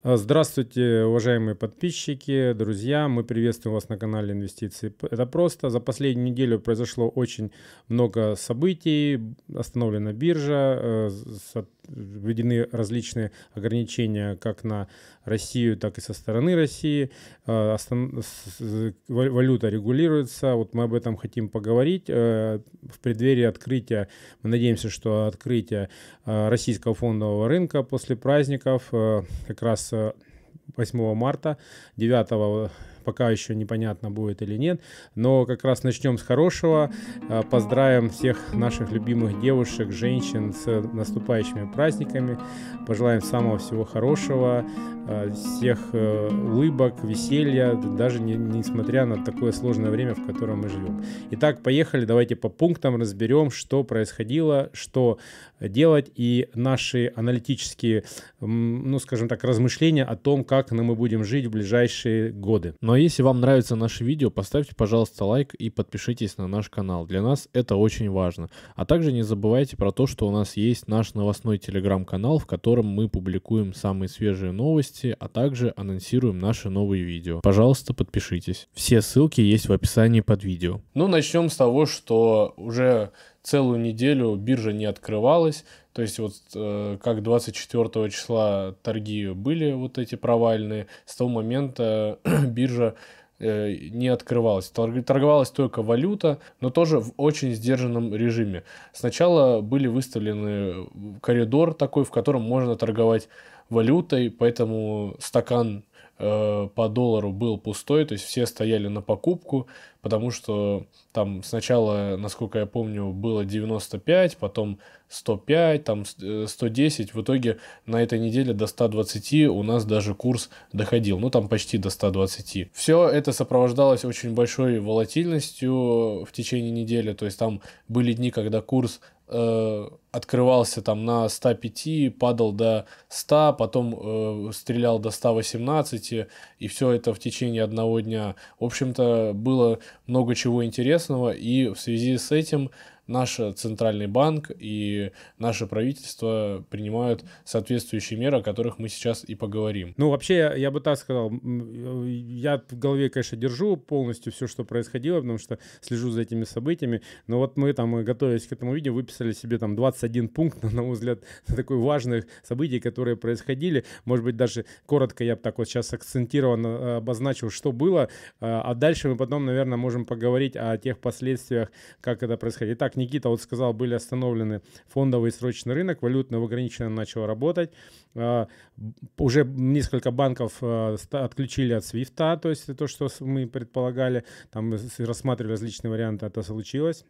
А, здравствуйте, уважаемые подписчики, друзья. Мы приветствуем вас на канале Инвестиции. Это просто. За последнюю неделю произошло очень много событий. Остановлена биржа, э, введены различные ограничения как на Россию, так и со стороны России. Э, валюта регулируется. Вот мы об этом хотим поговорить. Э, в преддверии открытия, мы надеемся, что открытие российского фондового рынка после праздников как раз 8 марта, 9 пока еще непонятно будет или нет, но как раз начнем с хорошего. А, поздравим всех наших любимых девушек, женщин с наступающими праздниками. Пожелаем самого всего хорошего, а, всех э, улыбок, веселья, даже не, несмотря на такое сложное время, в котором мы живем. Итак, поехали, давайте по пунктам разберем, что происходило, что делать и наши аналитические, ну, скажем так, размышления о том, как мы будем жить в ближайшие годы. Но если вам нравится наше видео, поставьте, пожалуйста, лайк и подпишитесь на наш канал. Для нас это очень важно. А также не забывайте про то, что у нас есть наш новостной телеграм-канал, в котором мы публикуем самые свежие новости, а также анонсируем наши новые видео. Пожалуйста, подпишитесь. Все ссылки есть в описании под видео. Ну, начнем с того, что уже целую неделю биржа не открывалась. То есть вот э, как 24 числа торги были вот эти провальные, с того момента биржа э, не открывалась. Торговалась только валюта, но тоже в очень сдержанном режиме. Сначала были выставлены коридор такой, в котором можно торговать валютой, поэтому стакан Э, по доллару был пустой, то есть все стояли на покупку, потому что там сначала, насколько я помню, было 95, потом 105, там 110, э, в итоге на этой неделе до 120 у нас даже курс доходил, ну там почти до 120. Все это сопровождалось очень большой волатильностью в течение недели, то есть там были дни, когда курс э, открывался там на 105, падал до 100, потом э, стрелял до 118, и все это в течение одного дня. В общем-то, было много чего интересного, и в связи с этим наш центральный банк и наше правительство принимают соответствующие меры, о которых мы сейчас и поговорим. Ну, вообще, я бы так сказал, я в голове, конечно, держу полностью все, что происходило, потому что слежу за этими событиями, но вот мы там, готовясь к этому видео, выписали себе там 21 пункт, на мой взгляд, такой важных событий, которые происходили. Может быть, даже коротко я бы так вот сейчас акцентированно э, обозначил, что было, э, а дальше мы потом, наверное, можем поговорить о тех последствиях, как это происходит. Итак, Никита вот сказал, были остановлены фондовый срочный рынок, валютный в ограниченном начал работать. А, уже несколько банков а, отключили от свифта, то есть то, что мы предполагали, там рассматривали различные варианты, это случилось.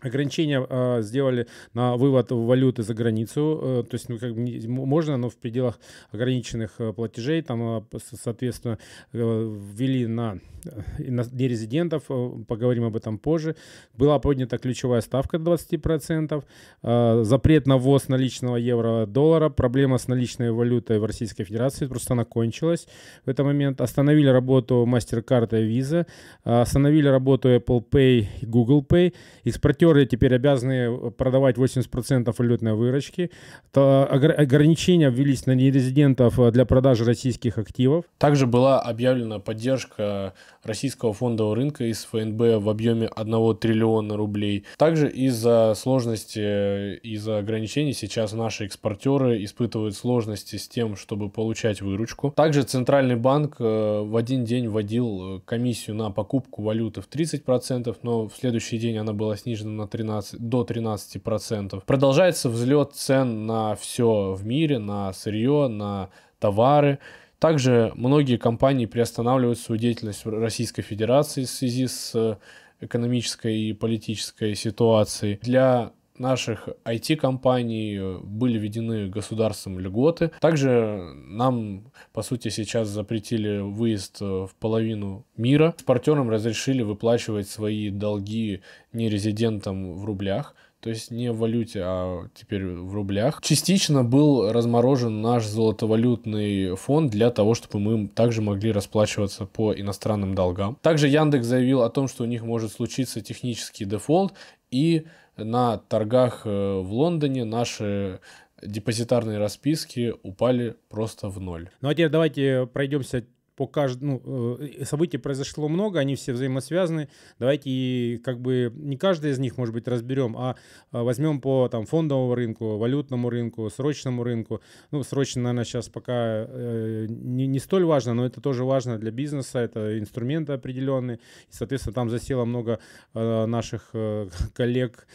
Ограничения э, сделали на вывод валюты за границу, э, то есть ну, как можно, но в пределах ограниченных э, платежей, там, э, соответственно, э, ввели на, э, на нерезидентов, э, поговорим об этом позже. Была поднята ключевая ставка до 20%, э, запрет на ввоз наличного евро-доллара, проблема с наличной валютой в Российской Федерации, просто она кончилась в этот момент. Остановили работу MasterCard и Visa, э, остановили работу Apple Pay и Google Pay, экспортер импортеры теперь обязаны э, продавать 80% валютной выручки. То ограничения ввелись на нерезидентов э, для продажи российских активов. Также была объявлена поддержка российского фондового рынка из ФНБ в объеме 1 триллиона рублей. Также из-за сложности, э, из-за ограничений сейчас наши экспортеры испытывают сложности с тем, чтобы получать выручку. Также Центральный банк в один день вводил комиссию на покупку валюты в 30%, но в следующий день она была снижена на 13, до 13%. Продолжается взлет цен на все в мире, на сырье, на товары. Также многие компании приостанавливают свою деятельность в Российской Федерации в связи с экономической и политической ситуацией. Для наших IT-компаний были введены государством льготы. Также нам, по сути, сейчас запретили выезд в половину мира. Экспортерам разрешили выплачивать свои долги нерезидентам в рублях то есть не в валюте, а теперь в рублях. Частично был разморожен наш золотовалютный фонд для того, чтобы мы также могли расплачиваться по иностранным долгам. Также Яндекс заявил о том, что у них может случиться технический дефолт, и на торгах э, в Лондоне наши депозитарные расписки упали просто в ноль. Ну а теперь давайте пройдемся по каждому ну, э, событий произошло много, они все взаимосвязаны. Давайте как бы не каждый из них, может быть, разберем, а, а возьмем по там фондовому рынку, валютному рынку, срочному рынку. Ну, срочно, наверное, сейчас пока э, не, не столь важно, но это тоже важно для бизнеса, это инструменты определенные. И, соответственно, там засело много э, наших э, коллег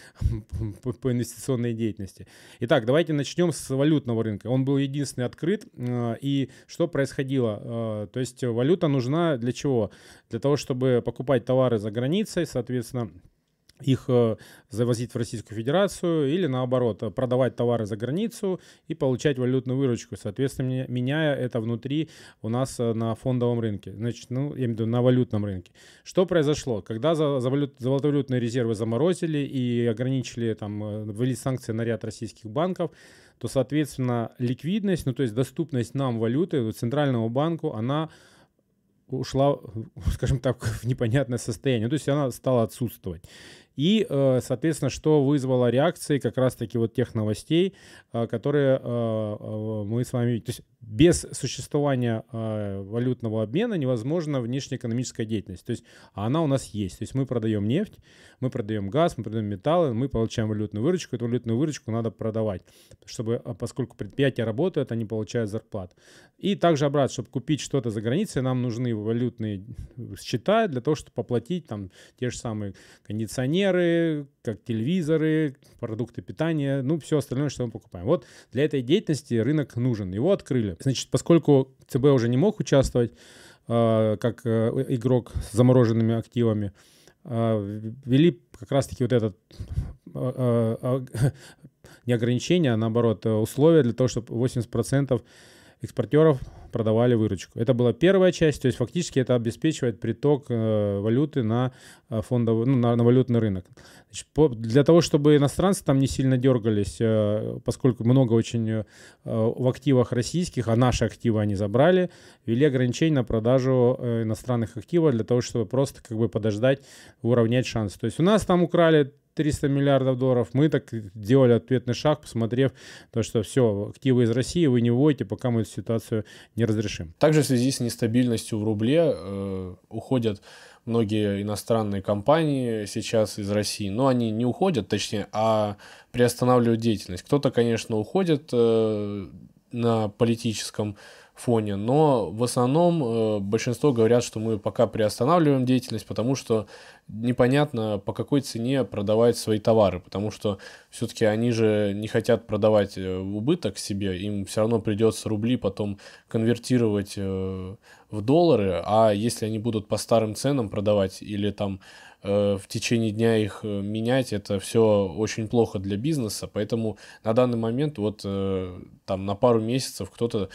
по, по инвестиционной деятельности. Итак, давайте начнем с валютного рынка. Он был единственный открыт. Э, и что происходило? Э, то есть есть валюта нужна для чего? Для того, чтобы покупать товары за границей, соответственно, их э, завозить в Российскую Федерацию или наоборот, э, продавать товары за границу и получать валютную выручку, соответственно, меняя это внутри у нас э, на фондовом рынке, значит, ну, я имею в виду на валютном рынке. Что произошло? Когда за, за, валют, за валютные резервы заморозили и ограничили, там, ввели санкции на ряд российских банков, то, соответственно, ликвидность, ну, то есть доступность нам валюты, центральному банку, она ушла, скажем так, в непонятное состояние. То есть она стала отсутствовать. И, э, соответственно, что вызвало реакции как раз-таки вот тех новостей, э, которые э, мы с вами... То есть без существования валютного обмена невозможна внешнеэкономическая деятельность. То есть она у нас есть. То есть мы продаем нефть, мы продаем газ, мы продаем металлы, мы получаем валютную выручку. Эту валютную выручку надо продавать, чтобы, поскольку предприятия работают, они получают зарплату. И также обратно, чтобы купить что-то за границей, нам нужны валютные счета для того, чтобы оплатить там те же самые кондиционеры, кондиционеры, как телевизоры, продукты питания, ну, все остальное, что мы покупаем. Вот для этой деятельности рынок нужен. Его открыли. Значит, поскольку ЦБ уже не мог участвовать э, как э, игрок с замороженными активами, э, ввели как раз-таки вот этот э, э, не ограничение, а наоборот условия для того, чтобы 80% экспортеров продавали выручку. Это была первая часть, то есть фактически это обеспечивает приток э, валюты на э, фондовый, ну, на, на валютный рынок. Значит, по, для того, чтобы иностранцы там не сильно дергались, э, поскольку много очень э, в активах российских, а наши активы они забрали, ввели ограничения на продажу э, иностранных активов для того, чтобы просто как бы подождать, уравнять шансы. То есть у нас там украли 300 миллиардов долларов. Мы так делали ответный шаг, посмотрев то, что все, активы из России вы не вводите, пока мы эту ситуацию не разрешим. Также в связи с нестабильностью в рубле э, уходят многие иностранные компании сейчас из России, но они не уходят, точнее, а приостанавливают деятельность. Кто-то, конечно, уходит э, на политическом фоне, но в основном э, большинство говорят, что мы пока приостанавливаем деятельность, потому что непонятно, по какой цене продавать свои товары, потому что все-таки они же не хотят продавать э, в убыток себе, им все равно придется рубли потом конвертировать э, в доллары, а если они будут по старым ценам продавать или там в течение дня их менять, это все очень плохо для бизнеса, поэтому на данный момент вот там на пару месяцев кто-то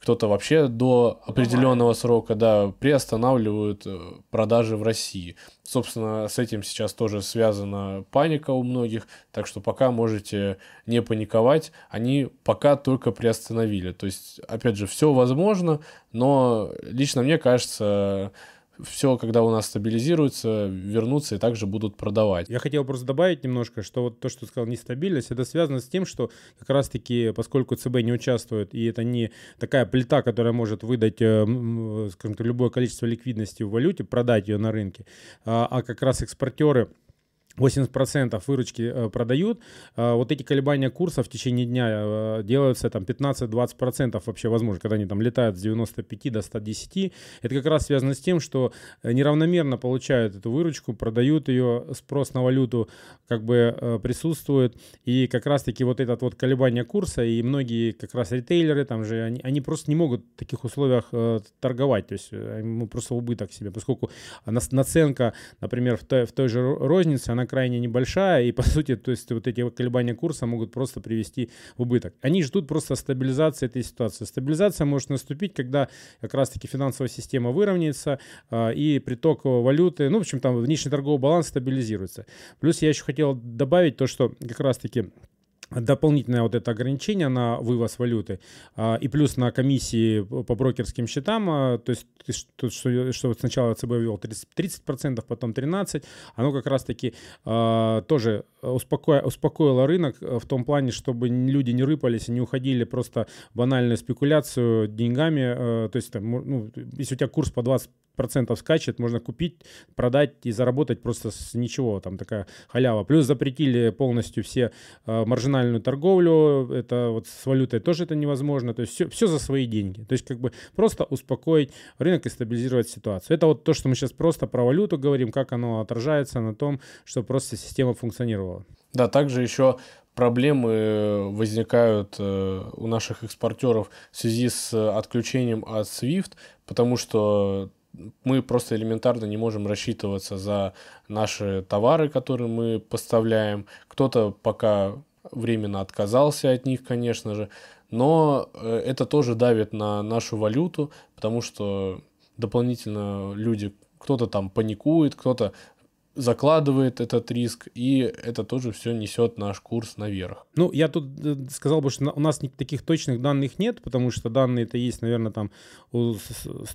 кто-то вообще до определенного срока, да, приостанавливают э, продажи в России. Собственно, с этим сейчас тоже связана паника у многих, так что пока можете не паниковать, они пока только приостановили. То есть, опять же, все возможно, но лично мне кажется, все, когда у нас стабилизируется, вернутся и также будут продавать. Я хотел просто добавить немножко, что вот то, что ты сказал, нестабильность, это связано с тем, что как раз-таки, поскольку ЦБ не участвует, и это не такая плита, которая может выдать, э, скажем так, любое количество ликвидности в валюте, продать ее на рынке, а, а как раз экспортеры 80% выручки э, продают. Э, вот эти колебания курса в течение дня э, делаются там 15-20% вообще возможно, когда они там летают с 95 до 110. Это как раз связано с тем, что неравномерно получают эту выручку, продают ее, спрос на валюту как бы присутствует. И как раз таки вот этот вот колебание курса и многие как раз ритейлеры там же, они, они просто не могут в таких условиях торговать. То есть ему просто убыток себе, поскольку наценка, например, в той, в той же рознице, она крайне небольшая, и по сути, то есть вот эти колебания курса могут просто привести в убыток. Они ждут просто стабилизации этой ситуации. Стабилизация может наступить, когда как раз-таки финансовая система выровняется, а, и приток валюты, ну, в общем, там внешний торговый баланс стабилизируется. Плюс я еще хотел добавить то, что как раз-таки дополнительное вот это ограничение на вывоз валюты а, и плюс на комиссии по брокерским счетам, а, то есть что, что, что сначала ЦБ ввел 30%, 30%, потом 13%, оно как раз-таки а, тоже успоко... успокоила рынок в том плане, чтобы люди не рыпались и не уходили просто в банальную спекуляцию деньгами. То есть, там, ну, если у тебя курс по 20 процентов скачет, можно купить, продать и заработать просто с ничего, там такая халява. Плюс запретили полностью все э, маржинальную торговлю, это вот с валютой тоже это невозможно, то есть все, все за свои деньги. То есть как бы просто успокоить рынок и стабилизировать ситуацию. Это вот то, что мы сейчас просто про валюту говорим, как оно отражается на том, что просто система функционировала. Да, также еще проблемы возникают э, у наших экспортеров в связи с отключением от SWIFT, потому что мы просто элементарно не можем рассчитываться за наши товары, которые мы поставляем. Кто-то пока временно отказался от них, конечно же, но э, это тоже давит на нашу валюту, потому что дополнительно люди, кто-то там паникует, кто-то закладывает этот риск, и это тоже все несет наш курс наверх. Ну, я тут э, сказал бы, что у нас таких точных данных нет, потому что данные это есть, наверное, там у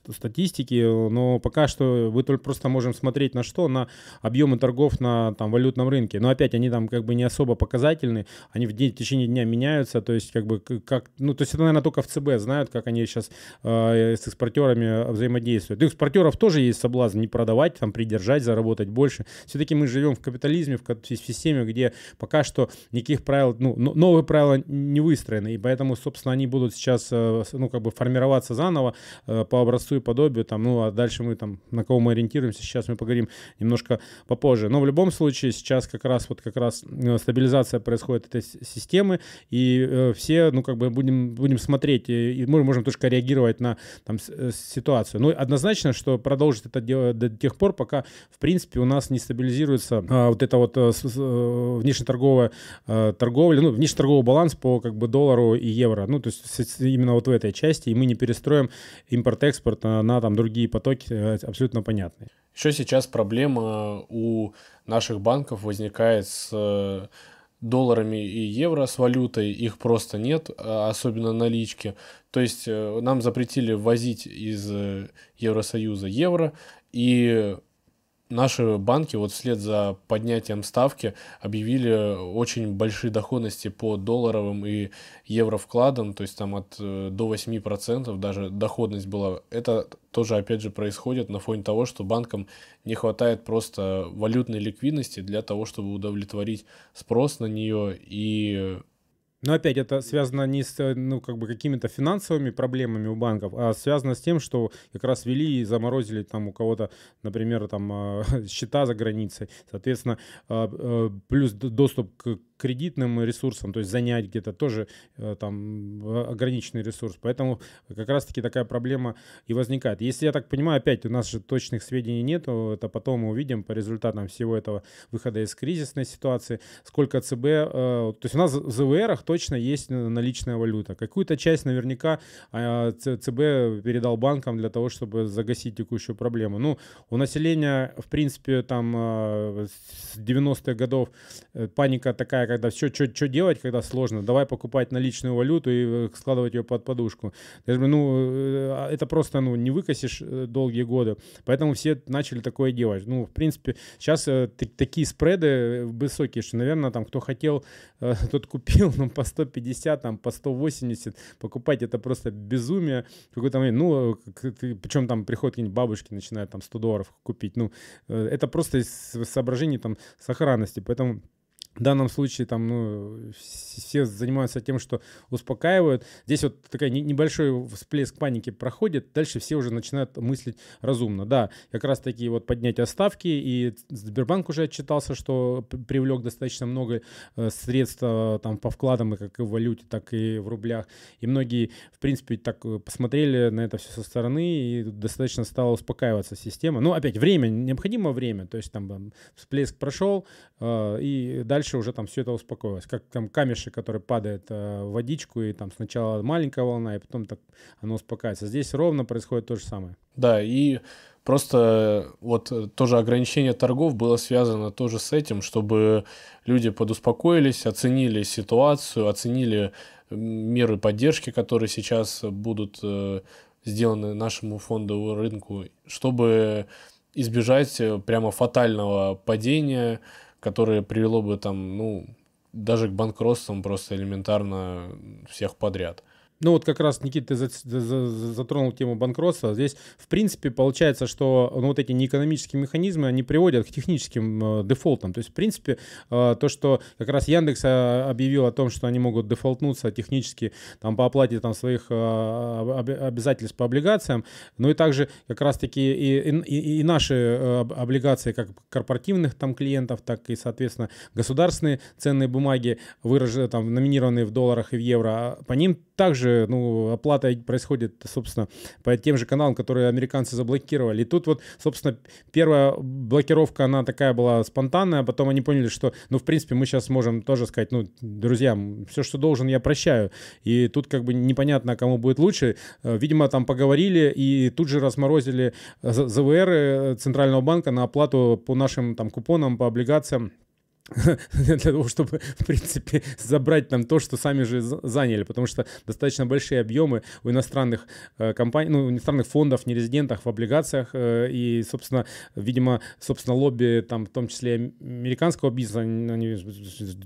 статистики, но пока что вы только просто можем смотреть на что? На объемы торгов на там валютном рынке. Но опять они там как бы не особо показательны, они в, день, в течение дня меняются, то есть как бы как, ну, то есть это, наверное, только в ЦБ знают, как они сейчас э, с экспортерами взаимодействуют. У экспортеров тоже есть соблазн не продавать, там придержать, заработать больше. Все-таки мы живем в капитализме, в системе, где пока что никаких правил, ну, новые правила не выстроены, и поэтому, собственно, они будут сейчас, э, ну, как бы формироваться заново э, по образцу и подобию, там, ну, а дальше мы там, на кого мы ориентируемся, сейчас мы поговорим немножко попозже. Но в любом случае сейчас как раз вот как раз э, стабилизация происходит этой системы, и все, ну, как бы будем, будем смотреть, и мы можем только реагировать на там ситуацию. Ну, однозначно, что продолжит это дело до тех пор, пока, в принципе, у нас не стабилизируется а, вот это вот а, а, внешнеторговая а, торговля, ну, внешнеторговый баланс по как бы доллару и евро. Ну, то есть именно вот в этой части, и мы не перестроим импорт-экспорт на, на там другие потоки, абсолютно понятные. Еще сейчас проблема у наших банков возникает с долларами и евро с валютой, их просто нет, особенно налички. То есть нам запретили ввозить из Евросоюза евро, и наши банки вот вслед за поднятием ставки объявили очень большие доходности по долларовым и евро вкладам, то есть там от э, до 8% даже доходность была. Это тоже опять же происходит на фоне того, что банкам не хватает просто валютной ликвидности для того, чтобы удовлетворить спрос на нее и но опять это связано не с ну, как бы какими-то финансовыми проблемами у банков, а связано с тем, что как раз вели и заморозили там у кого-то, например, там а, счета за границей. Соответственно, а, а, плюс доступ к кредитным ресурсам, то есть занять где-то тоже э, там ограниченный ресурс. Поэтому как раз-таки такая проблема и возникает. Если я так понимаю, опять у нас же точных сведений нет, это потом мы увидим по результатам всего этого выхода из кризисной ситуации, сколько ЦБ, э, то есть у нас в ЗВРах точно есть наличная валюта. Какую-то часть наверняка а, ЦБ передал банкам для того, чтобы загасить текущую проблему. Ну, у населения, в принципе, там э, с 90-х годов паника такая, когда все, что делать, когда сложно, давай покупать наличную валюту и э, складывать ее под подушку. Я говорю, ну, э, а это просто, ну, не выкосишь э, долгие годы. Поэтому все начали такое делать. Ну, в принципе, сейчас такие спреды высокие, что, наверное, там, кто хотел, тот купил, ну, по 150, там, по 180. Покупать это просто безумие. Какой-то момент, ну, причем там приходят какие-нибудь бабушки, начинают там 100 долларов купить. Ну, это просто из соображений там сохранности. Поэтому в данном случае там ну, все занимаются тем, что успокаивают. Здесь вот такой небольшой всплеск паники проходит, дальше все уже начинают мыслить разумно. Да, как раз таки вот поднятие ставки, и Сбербанк уже отчитался, что привлек достаточно много э, средств э, там по вкладам, и как и в валюте, так и в рублях. И многие, в принципе, так э, посмотрели на это все со стороны, и достаточно стала успокаиваться система. Ну, опять, время, необходимо время, то есть там всплеск прошел, и дальше дальше уже там все это успокоилось. Как там камешек, который падает э, в водичку, и там сначала маленькая волна, и потом так оно успокаивается. Здесь ровно происходит то же самое. Да, и просто вот тоже ограничение торгов было связано тоже с этим, чтобы люди подуспокоились, оценили ситуацию, оценили меры поддержки, которые сейчас будут э, сделаны нашему фондовому рынку, чтобы избежать прямо фатального падения которое привело бы там, ну, даже к банкротствам просто элементарно всех подряд. Ну вот как раз, Никита, ты затронул тему банкротства. Здесь, в принципе, получается, что ну, вот эти неэкономические механизмы, они приводят к техническим э, дефолтам. То есть, в принципе, э, то, что как раз Яндекс э, объявил о том, что они могут дефолтнуться технически там, по оплате там, своих э, обязательств по облигациям, ну и также как раз-таки и, и, и наши э, облигации, как корпоративных там клиентов, так и, соответственно, государственные ценные бумаги, выраженные, там, номинированные в долларах и в евро, а по ним также, ну, оплата происходит, собственно, по тем же каналам, которые американцы заблокировали. И тут вот, собственно, первая блокировка, она такая была спонтанная, а потом они поняли, что, ну, в принципе, мы сейчас можем тоже сказать, ну, друзья, все, что должен, я прощаю. И тут как бы непонятно, кому будет лучше. Э, видимо, там поговорили и тут же разморозили ЗВР э, Центрального банка на оплату по нашим там купонам, по облигациям для того, чтобы, в принципе, забрать там то, что сами же заняли, потому что достаточно большие объемы у иностранных э, компаний, ну, иностранных фондов, нерезидентах в облигациях, э, и, собственно, видимо, собственно, лобби там, в том числе американского бизнеса, они,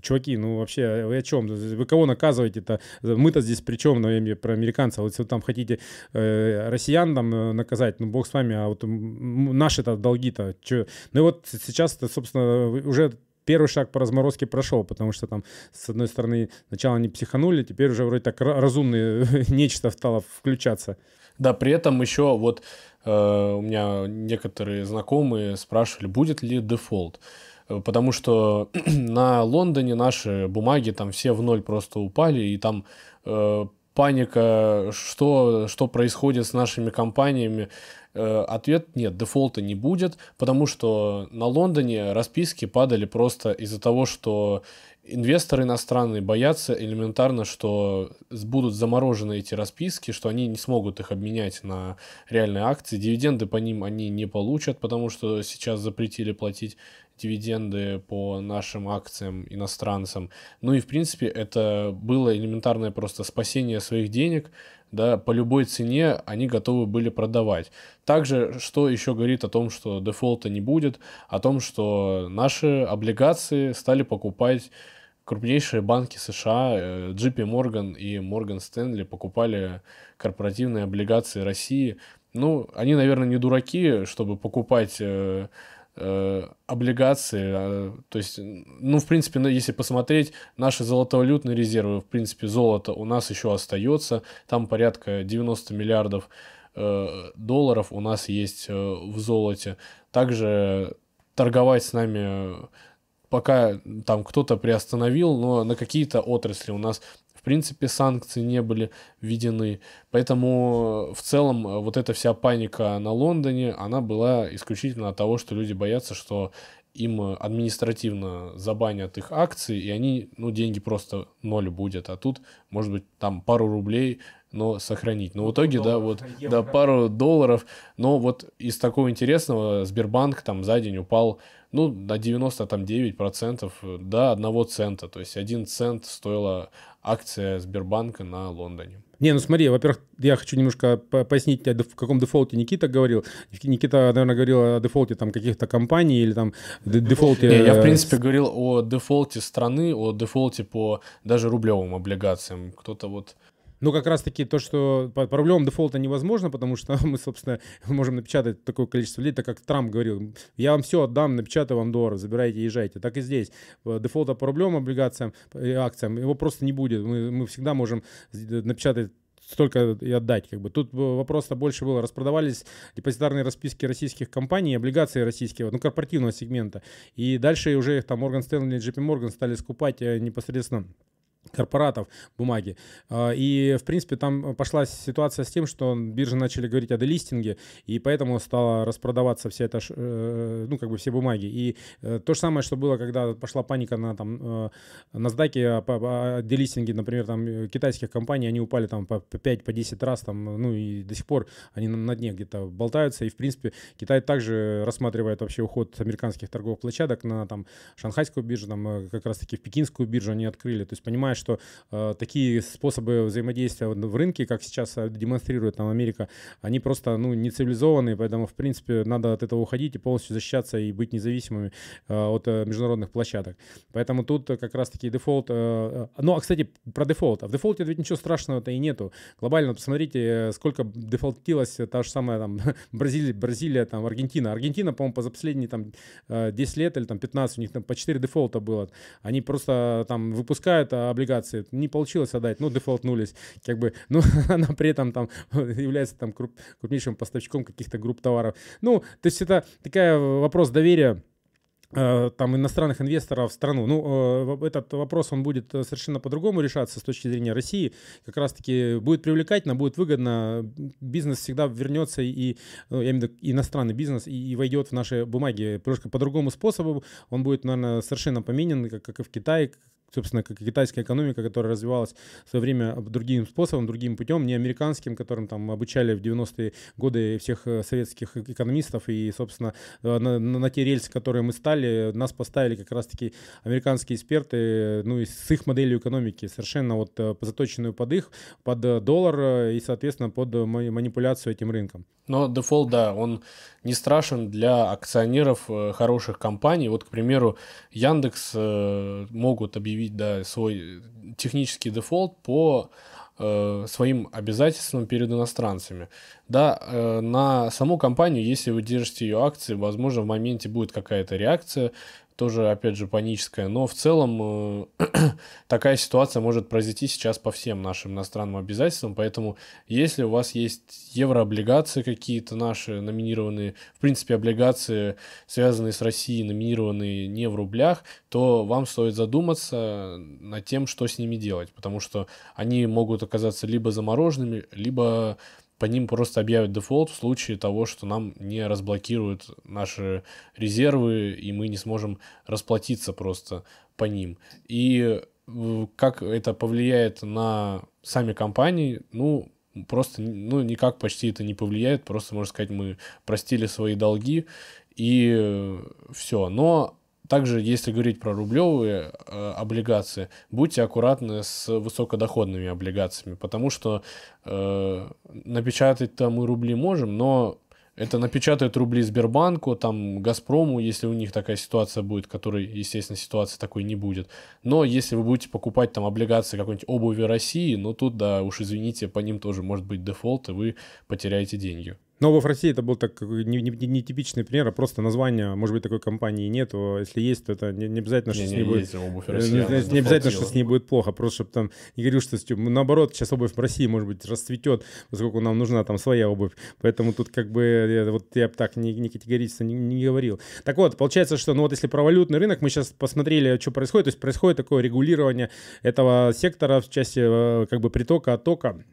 чуваки, ну, вообще, вы о чем? Вы кого наказываете-то? Мы-то здесь при чем, ну, я про американцев? Вот если вы там хотите э, россиян там э, наказать, ну, бог с вами, а вот наши-то долги-то, что? Ну, и вот сейчас, собственно, уже первый шаг по разморозке прошел, потому что там, с одной стороны, сначала они психанули, теперь уже вроде так разумные нечто стало включаться. Да, при этом еще вот э, у меня некоторые знакомые спрашивали, будет ли дефолт. Э, потому что на Лондоне наши бумаги там все в ноль просто упали, и там э, паника, что, что происходит с нашими компаниями. Э, ответ нет, дефолта не будет, потому что на Лондоне расписки падали просто из-за того, что инвесторы иностранные боятся элементарно, что будут заморожены эти расписки, что они не смогут их обменять на реальные акции. Дивиденды по ним они не получат, потому что сейчас запретили платить дивиденды по нашим акциям иностранцам. Ну и, в принципе, это было элементарное просто спасение своих денег, да, по любой цене они готовы были продавать. Также, что еще говорит о том, что дефолта не будет, о том, что наши облигации стали покупать крупнейшие банки США, э, JP Morgan и Morgan Stanley покупали корпоративные облигации России. Ну, они, наверное, не дураки, чтобы покупать э, э, облигации, э, то есть, ну, в принципе, если посмотреть, наши золотовалютные резервы, в принципе, золото у нас еще остается, там порядка 90 миллиардов э, долларов у нас есть э, в золоте. Также торговать с нами пока там кто-то приостановил, но на какие-то отрасли у нас принципе, санкции не были введены. Поэтому в целом э, вот эта вся паника на Лондоне, она была исключительно от того, что люди боятся, что им административно забанят их акции, и они, ну, деньги просто ноль будет. А тут, может быть, там пару рублей, но сохранить. Но в итоге, да, вот, евро. да, пару долларов. Но вот из такого интересного Сбербанк там за день упал, ну, на 99% до 1 цента. То есть 1 цент стоила акция Сбербанка на Лондоне. Не, ну смотри, во-первых, я хочу немножко пояснить, в каком дефолте Никита говорил. Никита, наверное, говорил о дефолте там каких-то компаний или там дефолте... Не, я, в принципе, говорил о дефолте страны, о дефолте по даже рублевым облигациям. Кто-то вот ну, как раз-таки то, что по, по дефолта невозможно, потому что мы, собственно, можем напечатать такое количество людей, так как Трамп говорил, я вам все отдам, напечатаю вам доллар, забирайте, езжайте. Так и здесь. Дефолта по рублевым облигациям и акциям, его просто не будет. Мы, мы всегда можем напечатать столько и отдать. Как бы. Тут вопрос-то больше было. Распродавались депозитарные расписки российских компаний, облигации российские, ну, корпоративного сегмента. И дальше уже их там Morgan Stanley и JP Morgan стали скупать э, непосредственно корпоратов бумаги. А, и, в принципе, там пошла ситуация с тем, что биржи начали говорить о делистинге, и поэтому стала распродаваться вся эта, э, ну, как бы все бумаги. И э, то же самое, что было, когда пошла паника на там э, NASDAQ о, делистинге, например, там китайских компаний, они упали там по 5, по 10 раз, там, ну, и до сих пор они на, на дне где-то болтаются, и, в принципе, Китай также рассматривает вообще уход американских торговых площадок на там шанхайскую биржу, там как раз-таки в пекинскую биржу они открыли, то есть понимаешь, что э, такие способы взаимодействия в рынке, как сейчас э, демонстрирует там Америка, они просто ну, не цивилизованные, поэтому, в принципе, надо от этого уходить и полностью защищаться и быть независимыми э, от э, международных площадок. Поэтому тут как раз-таки дефолт... Э, ну, а, кстати, про дефолт. А в дефолте ведь ничего страшного-то и нету. Глобально, посмотрите, сколько дефолтилась та же самая там Бразилия, Бразилия там Аргентина. Аргентина, по-моему, по последние там 10 лет или там 15, у них там по 4 дефолта было. Они просто там выпускают облигации, не получилось отдать, ну, дефолтнулись, как бы, ну, она при этом там является там крупнейшим поставщиком каких-то групп товаров. Ну, то есть это такая вопрос доверия Э, там иностранных инвесторов в страну. Ну, э, этот вопрос, он будет э, совершенно по-другому решаться с точки зрения России. Как раз-таки будет привлекательно, будет выгодно. Бизнес всегда вернется, и, ну, я имею в виду иностранный бизнес, и, и войдет в наши бумаги. Просто по другому способу он будет, наверное, совершенно поменен, как, как и в Китае, собственно, как китайская экономика, которая развивалась в свое время другим способом, другим путем, не американским, которым там обучали в 90-е годы всех э, советских экономистов, и, собственно, э, на, на те рельсы, которые мы стали, нас поставили как раз-таки американские эксперты, ну, и с их моделью экономики, совершенно вот э, заточенную под их, под доллар и, соответственно, под манипуляцию этим рынком. Но дефолт, да, он не страшен для акционеров хороших компаний. Вот, к примеру, Яндекс могут объявить объявить да, свой технический дефолт по э, своим обязательствам перед иностранцами. Да, э, на саму компанию, если вы держите ее акции, возможно, в моменте будет какая-то реакция, тоже, опять же, паническая. Но в целом э, такая ситуация может произойти сейчас по всем нашим иностранным обязательствам. Поэтому, если у вас есть еврооблигации какие-то наши номинированные, в принципе, облигации, связанные с Россией, номинированные не в рублях, то вам стоит задуматься над тем, что с ними делать. Потому что они могут оказаться либо замороженными, либо по ним просто объявят дефолт в случае того, что нам не разблокируют наши резервы, и мы не сможем расплатиться просто по ним. И э, как это повлияет на сами компании, ну, просто, ну, никак почти это не повлияет, просто, можно сказать, мы простили свои долги, и э, все. Но также, если говорить про рублевые э, облигации, будьте аккуратны с высокодоходными облигациями, потому что э, напечатать-то мы рубли можем, но это напечатают рубли Сбербанку, там, Газпрому, если у них такая ситуация будет, которой, естественно, ситуации такой не будет. Но если вы будете покупать там облигации какой-нибудь обуви России, ну тут, да, уж извините, по ним тоже может быть дефолт, и вы потеряете деньги. Но в России это был так не, не, не типичный пример, а просто название, может быть, такой компании нету. Если есть, то это не, не обязательно, что не, с ней не будет. Обувь России, не, не обязательно, что с ней будет плохо. Просто чтобы там не говорил, что наоборот, сейчас обувь в России, может быть, расцветет, поскольку нам нужна там своя обувь. Поэтому тут как бы вот я бы так не, не категорично не, не говорил. Так вот, получается, что ну вот если про валютный рынок, мы сейчас посмотрели, что происходит. То есть происходит такое регулирование этого сектора в части э, как бы притока, оттока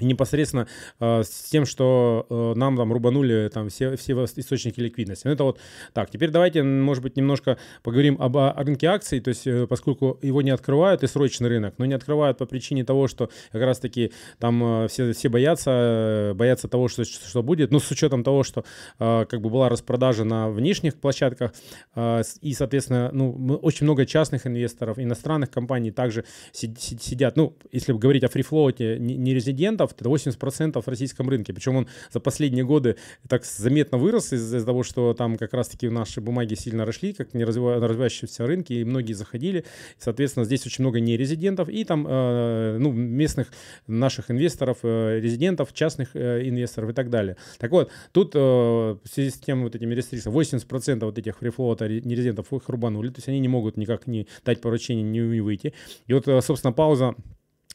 непосредственно э, с тем, что э, нам там рубанули там все, все источники ликвидности. Ну, это вот так. Теперь давайте, может быть, немножко поговорим об о рынке акций, то есть э, поскольку его не открывают и срочный рынок, но не открывают по причине того, что как раз-таки там э, все, все боятся, э, боятся того, что, что будет, ну, с учетом того, что э, как бы была распродажа на внешних площадках э, и, соответственно, ну, очень много частных инвесторов, иностранных компаний также сидят, ну, если говорить о фрифлоуте, не резидентов, это 80% в российском рынке. Причем он за последние годы так заметно вырос из-за того, что там как раз-таки наши бумаги сильно росли, как не развивающиеся рынки, и многие заходили. Соответственно, здесь очень много нерезидентов и там э, ну, местных наших инвесторов, э, резидентов, частных э, инвесторов и так далее. Так вот, тут в связи с тем вот этими рестрикциями 80% вот этих фрифлоута нерезидентов их рубанули, то есть они не могут никак не дать поручение, не выйти. И вот, собственно, пауза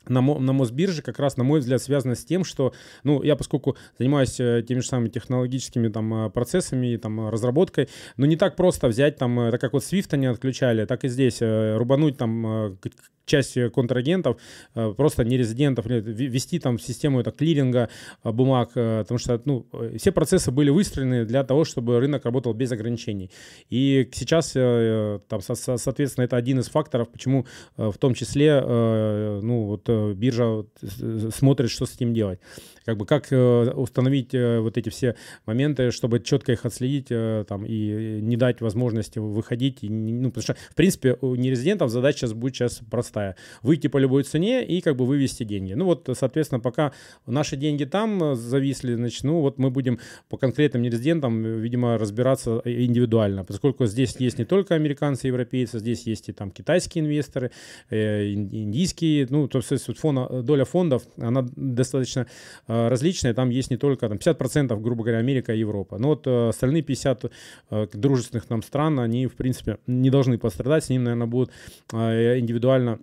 на, на Мосбирже как раз, на мой взгляд, связано с тем, что, ну, я поскольку занимаюсь э, теми же самыми технологическими там э, процессами, там, разработкой, ну, не так просто взять там, э, так как вот Swift они отключали, так и здесь рубануть там часть контрагентов, э, просто не резидентов, ввести там систему это, клиринга э, бумаг, э, потому что ну, все процессы были выстроены для того, чтобы рынок работал без ограничений. И сейчас, там, соответственно, это один из факторов, почему в том числе ну, вот, биржа смотрит, что с этим делать. Как бы как установить вот эти все моменты, чтобы четко их отследить там, и не дать возможности выходить. Ну, потому что, в принципе, у нерезидентов задача сейчас будет сейчас простая. Выйти по любой цене и как бы вывести деньги. Ну вот, соответственно, пока наши деньги там зависли, значит, ну вот мы будем по конкретным нерезидентам, видимо, разбираться индивидуально, поскольку здесь есть не только американцы, европейцы, здесь есть и там китайские инвесторы, э, индийские, ну, то есть вот фона, доля фондов, она достаточно э, различная, там есть не только там 50%, грубо говоря, Америка и Европа, но вот э, остальные 50 дружественных нам стран, они, в принципе, не должны пострадать, с ним, наверное, будут индивидуально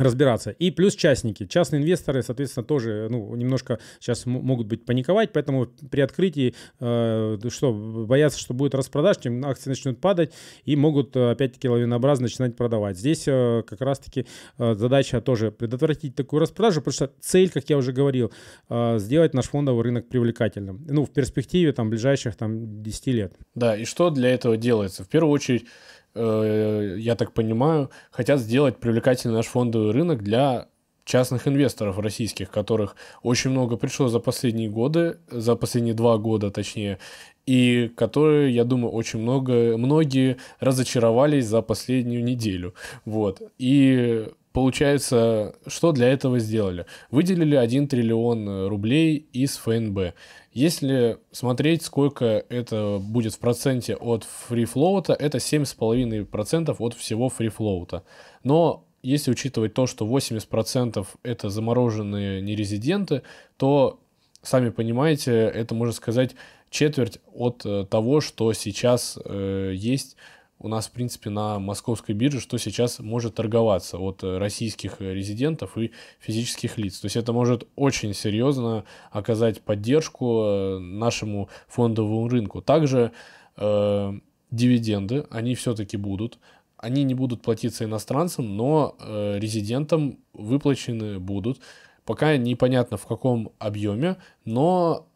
разбираться. И плюс частники. Частные инвесторы, соответственно, тоже ну, немножко сейчас могут быть паниковать, поэтому при открытии э, что, боятся, что будет распродаж, чем акции начнут падать и могут э, опять-таки лавинообразно начинать продавать. Здесь э, как раз-таки э, задача тоже предотвратить такую распродажу, потому что цель, как я уже говорил, э, сделать наш фондовый рынок привлекательным. Ну, в перспективе там ближайших там 10 лет. Да, и что для этого делается? В первую очередь я так понимаю, хотят сделать привлекательный наш фондовый рынок для частных инвесторов российских, которых очень много пришло за последние годы, за последние два года точнее, и которые, я думаю, очень много, многие разочаровались за последнюю неделю. Вот. И получается, что для этого сделали? Выделили 1 триллион рублей из ФНБ. Если смотреть, сколько это будет в проценте от фрифлоута, это 7,5% от всего фрифлоута. Но если учитывать то, что 80% это замороженные нерезиденты, то, сами понимаете, это, можно сказать, четверть от э, того, что сейчас э, есть у нас, в принципе, на московской бирже, что сейчас может торговаться от э, российских резидентов и физических лиц. То есть это может очень серьезно оказать поддержку э, нашему фондовому рынку. Также э, дивиденды, они все-таки будут. Они не будут платиться иностранцам, но э, резидентам выплачены будут. Пока непонятно в каком объеме, но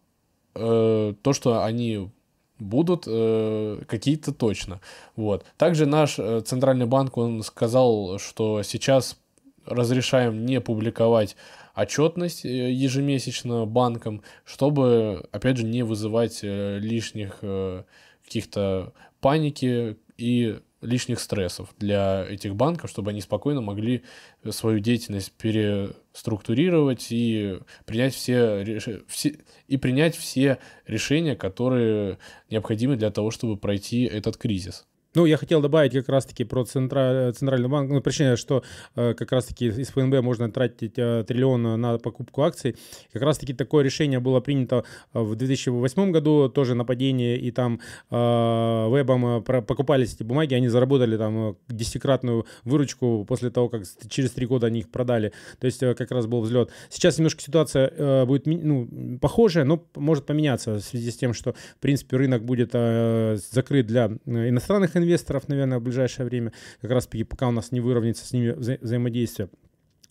э, то, что они будут э, какие-то точно. Вот. Также наш э, центральный банк, он сказал, что сейчас разрешаем не публиковать отчетность э, ежемесячно банкам, чтобы, опять же, не вызывать э, лишних э, каких-то паники и лишних стрессов для этих банков, чтобы они спокойно могли свою деятельность переструктурировать и принять все, все, и принять все решения, которые необходимы для того, чтобы пройти этот кризис. Ну, я хотел добавить как раз-таки про центра... Центральный банк. Ну, причина, что э, как раз-таки из ФНБ можно тратить э, триллион на покупку акций. Как раз-таки такое решение было принято э, в 2008 году, тоже нападение, и там э, вебом э, покупались эти бумаги, они заработали там э, десятикратную выручку после того, как через три года они их продали. То есть э, как раз был взлет. Сейчас немножко ситуация э, будет ну, похожая, но может поменяться в связи с тем, что, в принципе, рынок будет э, закрыт для иностранных инвесторов, инвесторов, наверное, в ближайшее время, как раз пока у нас не выровняется с ними вза взаимодействие.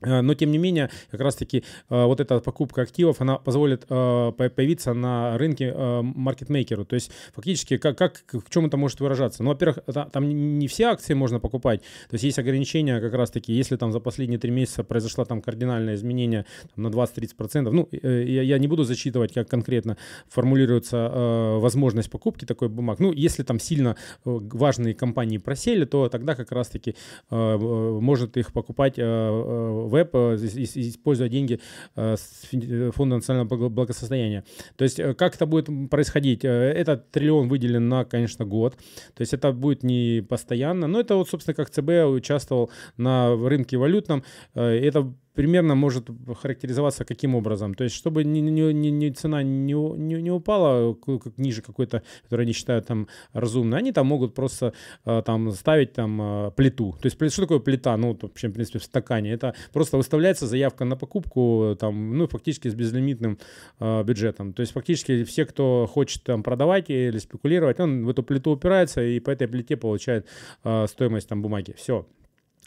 Э, но, тем не менее, как раз-таки э, вот эта покупка активов, она позволит э, появиться на рынке маркетмейкеру. То есть, фактически, как, как в чем это может выражаться? Ну, во-первых, там не все акции можно покупать. То есть, есть ограничения как раз-таки, если там за последние три месяца произошло там кардинальное изменение там, на 20-30%. Ну, я, я не буду зачитывать, как конкретно формулируется возможность покупки такой бумаг. Ну, если там сильно важные компании просели, то тогда как раз-таки может их покупать веб, э, используя деньги э, э, Фонда национального благосостояния. То есть как это будет происходить? Этот триллион выделен на, конечно, год. То есть это будет не постоянно. Но это вот, собственно, как ЦБ участвовал на рынке валютном. Это примерно может характеризоваться каким образом. То есть, чтобы не, не, не, не цена не, не, не упала как, ниже какой-то, которую они считают там разумной, они там могут просто э, там ставить там э, плиту. То есть, что такое плита? Ну, вообще, в принципе, в стакане. Это просто выставляется заявка на покупку там, ну, фактически с безлимитным э, бюджетом. То есть, фактически все, кто хочет там продавать или спекулировать, он в эту плиту упирается и по этой плите получает стоимость там бумаги. Все.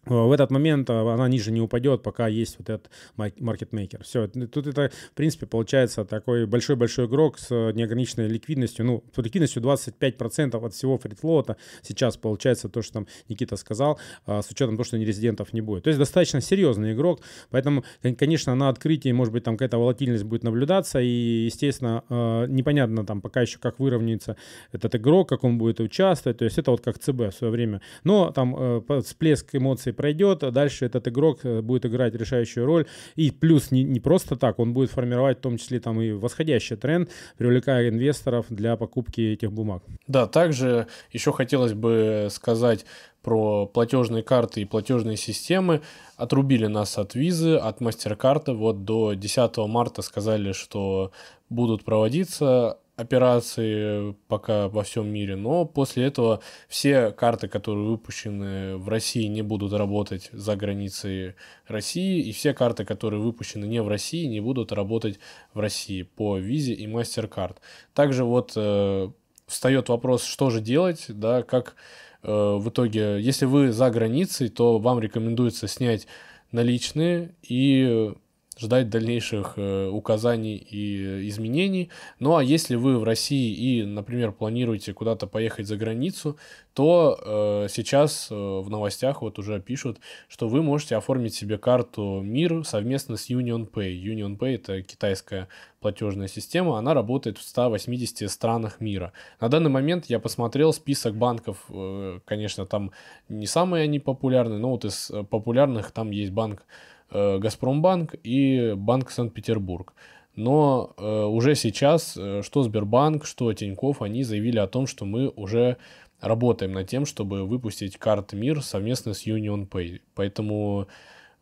В этот момент а, она ниже не упадет, пока есть вот этот маркетмейкер. Все, тут это, в принципе, получается такой большой-большой игрок с неограниченной ликвидностью. Ну, с ликвидностью 25% от всего фритфлота. Сейчас получается то, что там Никита сказал, а, с учетом того, что нерезидентов не будет. То есть достаточно серьезный игрок, поэтому, конечно, на открытии, может быть, там какая-то волатильность будет наблюдаться, и, естественно, а, непонятно там пока еще, как выровняется этот игрок, как он будет участвовать. То есть это вот как ЦБ в свое время. Но там э, всплеск эмоций пройдет, а дальше этот игрок э, будет играть решающую роль. И плюс не, не просто так, он будет формировать в том числе там и восходящий тренд, привлекая инвесторов для покупки этих бумаг. Да, также еще хотелось бы сказать про платежные карты и платежные системы. Отрубили нас от визы, от мастер-карты. Вот до 10 марта сказали, что будут проводиться операции пока во всем мире, но после этого все карты, которые выпущены в России, не будут работать за границей России, и все карты, которые выпущены не в России, не будут работать в России по визе и MasterCard. Также вот э, встает вопрос, что же делать, да, как э, в итоге, если вы за границей, то вам рекомендуется снять наличные и ждать дальнейших э, указаний и изменений. Ну а если вы в России и, например, планируете куда-то поехать за границу, то э, сейчас э, в новостях вот уже пишут, что вы можете оформить себе карту МИР совместно с UnionPay. UnionPay это китайская платежная система, она работает в 180 странах мира. На данный момент я посмотрел список банков, э, конечно, там не самые они популярные, но вот из э, популярных там есть банк Э, Газпромбанк и Банк Санкт-Петербург. Но э, уже сейчас э, что Сбербанк, что Тиньков, они заявили о том, что мы уже работаем над тем, чтобы выпустить карты МИР совместно с UnionPay. Поэтому,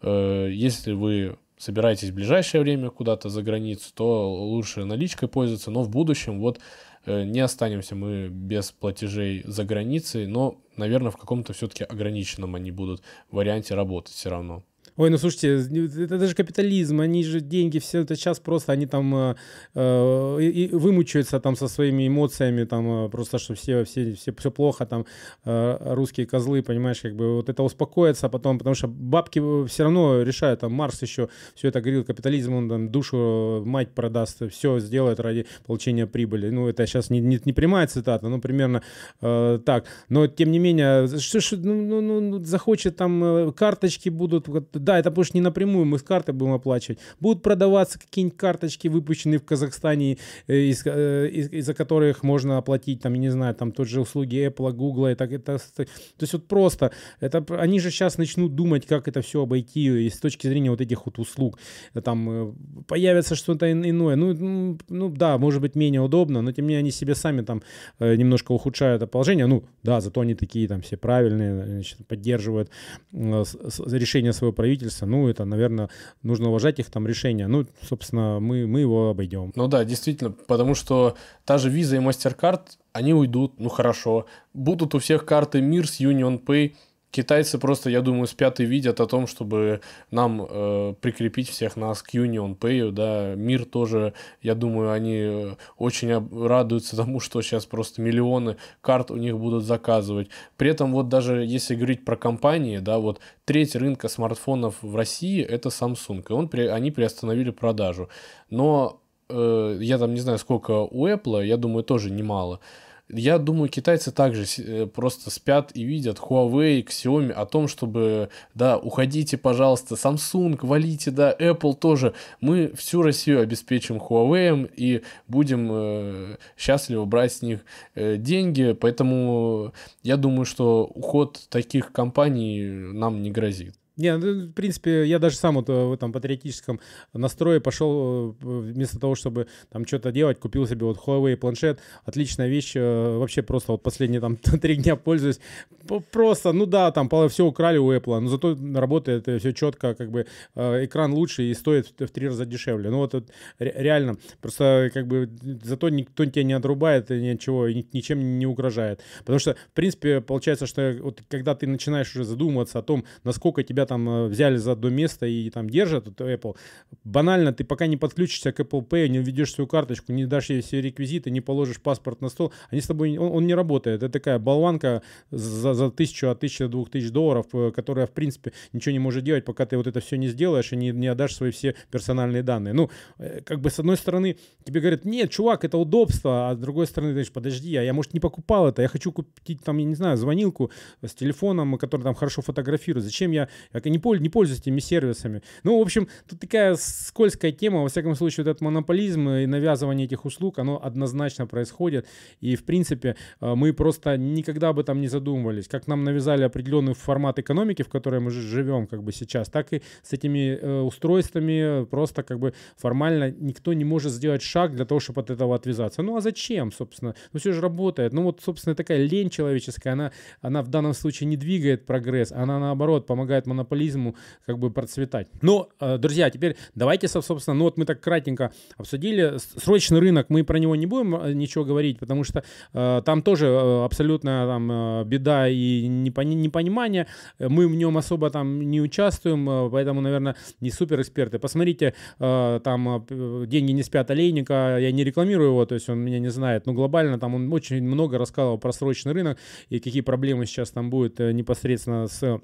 э, если вы собираетесь в ближайшее время куда-то за границу, то лучше наличкой пользоваться, но в будущем вот э, не останемся мы без платежей за границей, но, наверное, в каком-то все-таки ограниченном они будут варианте работать все равно. Ой, ну слушайте, это даже капитализм, они же деньги все это сейчас просто, они там э, э, и вымучаются там со своими эмоциями, там э, просто, что все, все, все, все плохо, там э, русские козлы, понимаешь, как бы вот это успокоится потом, потому что бабки все равно решают, там Марс еще все это говорил, капитализм, он там душу мать продаст, все сделает ради получения прибыли. Ну, это сейчас не, не, не прямая цитата, но примерно э, так. Но, тем не менее, что, что ну, ну, ну, ну захочет там э, карточки будут, да, это больше не напрямую, мы с карты будем оплачивать. Будут продаваться какие-нибудь карточки, выпущенные в Казахстане, э, э, из, из-за которых можно оплатить, там, я не знаю, там, тот же услуги Apple, Google, и так, это, то есть вот просто, это, они же сейчас начнут думать, как это все обойти и с точки зрения вот этих вот услуг. Там э, появится что-то иное. Ну, ну, да, может быть, менее удобно, но тем не менее они себе сами там немножко ухудшают это положение. Ну, да, зато они такие там все правильные, значит, поддерживают решение своего правительства правительства, ну, это, наверное, нужно уважать их там решения. Ну, собственно, мы, мы его обойдем. Ну да, действительно, потому что та же Visa и MasterCard, они уйдут, ну хорошо. Будут у всех карты МИР с Union Pay, Китайцы просто, я думаю, спят и видят о том, чтобы нам э, прикрепить всех нас к Union Pay, да, мир тоже, я думаю, они очень радуются тому, что сейчас просто миллионы карт у них будут заказывать. При этом вот даже если говорить про компании, да, вот треть рынка смартфонов в России это Samsung, и он, они приостановили продажу. Но э, я там не знаю, сколько у Apple, я думаю, тоже немало. Я думаю, китайцы также э, просто спят и видят Huawei, Xiaomi о том, чтобы, да, уходите, пожалуйста, Samsung, валите, да, Apple тоже. Мы всю Россию обеспечим Huawei и будем э, счастливо брать с них э, деньги. Поэтому я думаю, что уход таких компаний нам не грозит. Не, ну, в принципе, я даже сам вот э, в этом патриотическом настрое пошел э, вместо того, чтобы там что-то делать, купил себе вот Huawei планшет. Отличная вещь. Э, вообще просто вот последние там три дня пользуюсь. Просто, ну да, там все украли у Apple, но зато работает все четко, как бы экран лучше и стоит в три раза дешевле. Ну вот реально, просто как бы зато никто тебя не отрубает, ничего, ничем не угрожает. Потому что, в принципе, получается, что вот когда ты начинаешь уже задумываться о том, насколько тебя тебя там э, взяли за одно место и там держат, это Apple. Банально, ты пока не подключишься к Apple Pay, не введешь свою карточку, не дашь ей все реквизиты, не положишь паспорт на стол, они с тобой, он, он не работает. Это такая болванка за, за тысячу, от тысячи до двух тысяч долларов, э, которая, в принципе, ничего не может делать, пока ты вот это все не сделаешь и не, не отдашь свои все персональные данные. Ну, э, как бы с одной стороны тебе говорят, нет, чувак, это удобство, а с другой стороны, ты говоришь, подожди, а я, может, не покупал это, я хочу купить там, я не знаю, звонилку с телефоном, который там хорошо фотографирует. Зачем я, я не, не пользуюсь этими сервисами? Ну, в общем, тут такая скользкая тема. Во всяком случае, вот этот монополизм и навязывание этих услуг, оно однозначно происходит. И, в принципе, э, мы просто никогда об этом не задумывались. Как нам навязали определенный формат экономики, в которой мы живем как бы сейчас, так и с этими э, устройствами просто как бы формально никто не может сделать шаг для того, чтобы от этого отвязаться. Ну, а зачем, собственно? Ну, все же работает. Ну, вот, собственно, такая лень человеческая, она, она в данном случае не двигает прогресс, она, наоборот, помогает монополизму как бы процветать. Но, э, друзья, теперь давайте, собственно, ну вот мы так кратенько обсудили. Срочный рынок, мы про него не будем э, ничего говорить, потому что э, там тоже э, абсолютно там беда и непони- непонимание. Мы в нем особо там не участвуем, поэтому, наверное, не супер эксперты. Посмотрите, э, там «Деньги не спят» олейника, я не рекламирую его, то есть он меня не знает, но глобально там он очень много рассказывал про срочный рынок и какие проблемы сейчас там будет непосредственно с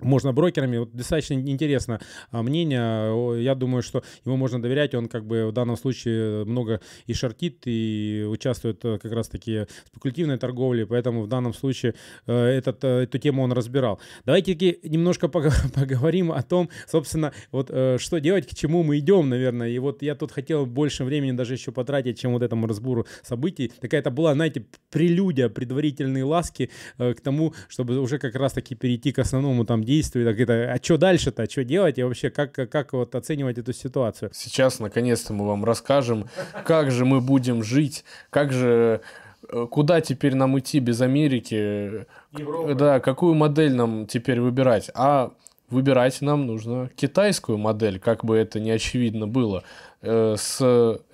можно брокерами. Вот достаточно интересно а, мнение. Я думаю, что ему можно доверять. Он как бы в данном случае много и шортит, и участвует э, как раз-таки в спекулятивной торговле, поэтому в данном случае э, этот, э, эту тему он разбирал. Давайте немножко поговорим о том, собственно, вот что делать, к чему мы идем, наверное. И вот я тут хотел больше времени даже еще потратить, чем вот этому разбору событий. Такая это была, знаете, прелюдия, предварительные ласки к тому, чтобы уже как раз-таки перейти к основному там действий, так это, а что дальше-то, что делать и вообще как, как вот оценивать эту ситуацию? Сейчас, наконец-то, мы вам расскажем, как же мы будем жить, как же э, куда теперь нам идти без Америки, Европа. да, какую модель нам теперь выбирать, а выбирать нам нужно китайскую модель, как бы это не очевидно было, э, с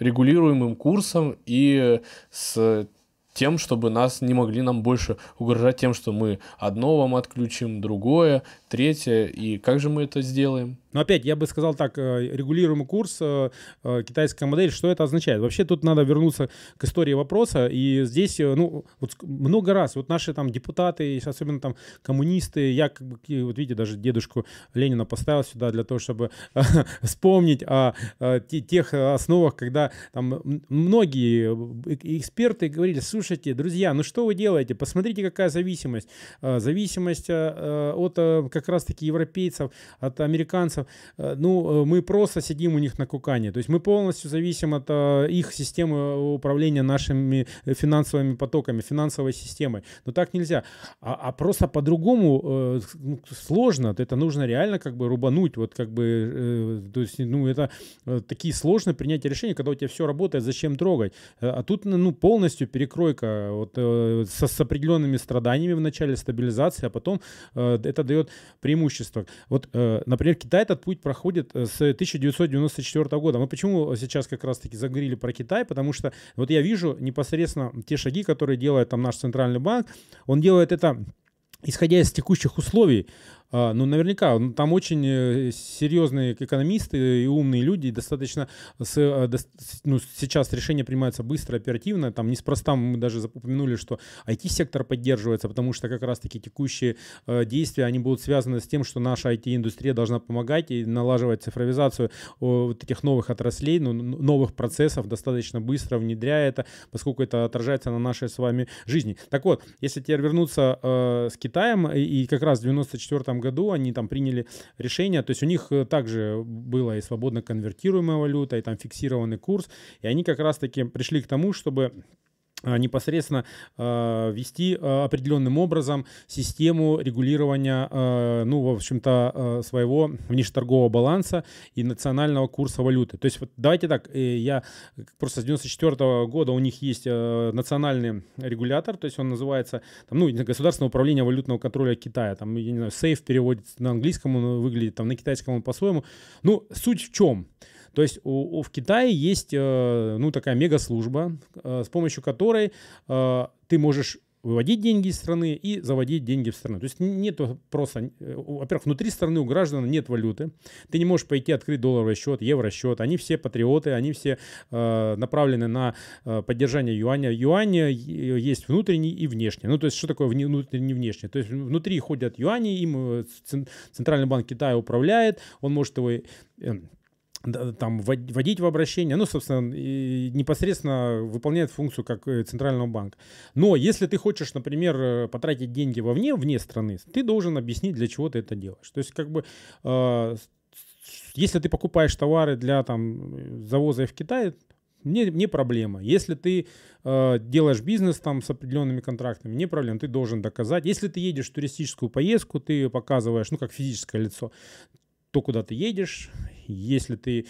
регулируемым курсом и с тем, чтобы нас не могли нам больше угрожать тем, что мы одно вам отключим, другое, третье. И как же мы это сделаем? Но опять, я бы сказал так, э, регулируемый курс, э, э, китайская модель, что это означает? Вообще тут надо вернуться к истории вопроса, и здесь, ну, вот много раз, вот наши там депутаты, особенно там коммунисты, я, как бы, вот видите, даже дедушку Ленина поставил сюда для того, чтобы вспомнить о, тех основах, когда там многие эксперты говорили, слушайте, друзья, ну что вы делаете? Посмотрите, какая зависимость. Зависимость от как раз-таки европейцев, от американцев, Э, ну, э, мы просто сидим у них на кукане. То есть мы полностью зависим от э, их системы управления нашими финансовыми потоками, финансовой системой. Но так нельзя. А, а просто по-другому ну, сложно. Это нужно реально как бы рубануть. Вот как бы, то есть, ну, это такие сложные принятия решений, когда у тебя все работает, зачем трогать. А тут, ну, полностью перекройка вот, со, с определенными страданиями в начале стабилизации, а потом это дает преимущество. Вот, например, Китай это этот путь проходит э, с 1994 года. Мы почему сейчас как раз-таки заговорили про Китай? Потому что вот я вижу непосредственно те шаги, которые делает там наш центральный банк. Он делает это исходя из текущих условий, ну, наверняка, там очень э, серьезные экономисты и умные люди, достаточно с, э, ну, сейчас решения принимаются быстро, оперативно, там неспроста мы даже упомянули, что IT-сектор поддерживается, потому что как раз-таки текущие э, действия, они будут связаны с тем, что наша IT-индустрия должна помогать и налаживать цифровизацию вот этих новых отраслей, ну, новых процессов достаточно быстро, внедряя это, поскольку это отражается на нашей с вами жизни. Так вот, если теперь вернуться э, с Китаем, и как раз в 94 году они там приняли решение, то есть у них э, также была и свободно конвертируемая валюта, и там фиксированный курс, и они как раз-таки пришли к тому, чтобы непосредственно э, вести э, определенным образом систему регулирования, э, ну, в общем-то, э, своего внешнеторгового баланса и национального курса валюты. То есть, вот давайте так, э, я просто с 94 -го года у них есть э, национальный регулятор, то есть он называется, там, ну, Государственное управление валютного контроля Китая, там, я не знаю, сейф переводится на английском, он выглядит, там, на китайском по-своему. Ну, суть в чем? То есть у, у, в Китае есть э, ну, такая мега-служба, э, с помощью которой э, ты можешь выводить деньги из страны и заводить деньги в страну. То есть нет просто, э, во-первых, внутри страны у граждан нет валюты. Ты не можешь пойти открыть долларовый счет, евросчет. Они все патриоты, они все э, направлены на э, поддержание юаня. Юань э, есть внутренний и внешний. Ну, то есть что такое внутренний и внешний? То есть внутри ходят юани, им Центральный банк Китая управляет, он может его там вводить в обращение, ну, собственно, непосредственно выполняет функцию как э, центрального банка. Но если ты хочешь, например, э, потратить деньги вовне, вне страны, ты должен объяснить, для чего ты это делаешь. То есть, как бы, э, если ты покупаешь товары для там завоза в Китай, не, не проблема. Если ты э, делаешь бизнес там с определенными контрактами, не проблема, ты должен доказать. Если ты едешь в туристическую поездку, ты показываешь, ну, как физическое лицо, то, куда ты едешь, если ты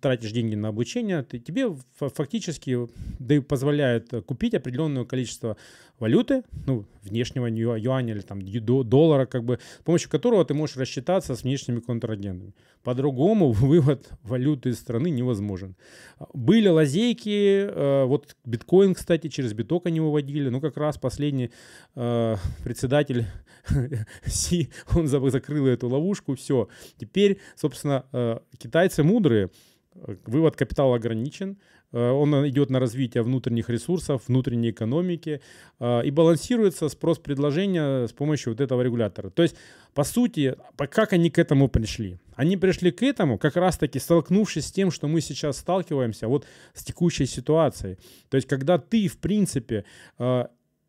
тратишь деньги на обучение, ты, тебе фактически да, позволяет купить определенное количество валюты, ну, внешнего юаня или там доллара, как бы, с помощью которого ты можешь рассчитаться с внешними контрагентами. По-другому вывод валюты из страны невозможен. Были лазейки, э, вот биткоин, кстати, через биток они выводили, ну, как раз последний э, председатель Си, он закрыл эту ловушку, все. Теперь, собственно, э, китайцы мудрые, вывод капитала ограничен, он идет на развитие внутренних ресурсов, внутренней экономики э, и балансируется спрос-предложение с помощью вот этого регулятора. То есть, по сути, как они к этому пришли? Они пришли к этому, как раз-таки столкнувшись с тем, что мы сейчас сталкиваемся вот с текущей ситуацией. То есть, когда ты, в принципе, э,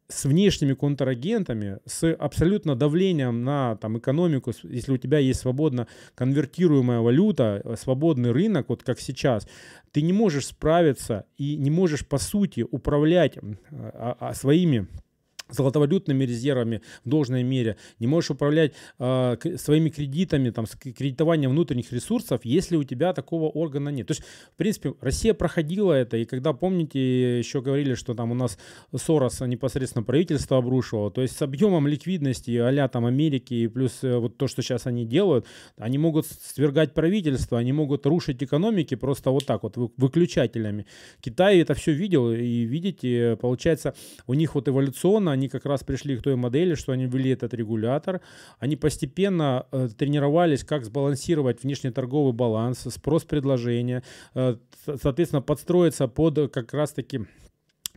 с внешними контрагентами, с абсолютно давлением на там, экономику, если у тебя есть свободно конвертируемая валюта, э, свободный рынок, вот как сейчас, ты не можешь справиться и не можешь, по сути, управлять а, а, своими золотовалютными резервами в должной мере, не можешь управлять э, своими кредитами, там, с кредитованием внутренних ресурсов, если у тебя такого органа нет. То есть, в принципе, Россия проходила это, и когда, помните, еще говорили, что там у нас Сорос непосредственно правительство обрушивало, то есть с объемом ликвидности а там Америки и плюс э, вот то, что сейчас они делают, они могут свергать правительство, они могут рушить экономики просто вот так вот, выключателями. Китай это все видел, и видите, получается, у них вот эволюционно они как раз пришли к той модели, что они ввели этот регулятор. Они постепенно э, тренировались, как сбалансировать внешнеторговый баланс, спрос предложения, э, соответственно, подстроиться под как раз-таки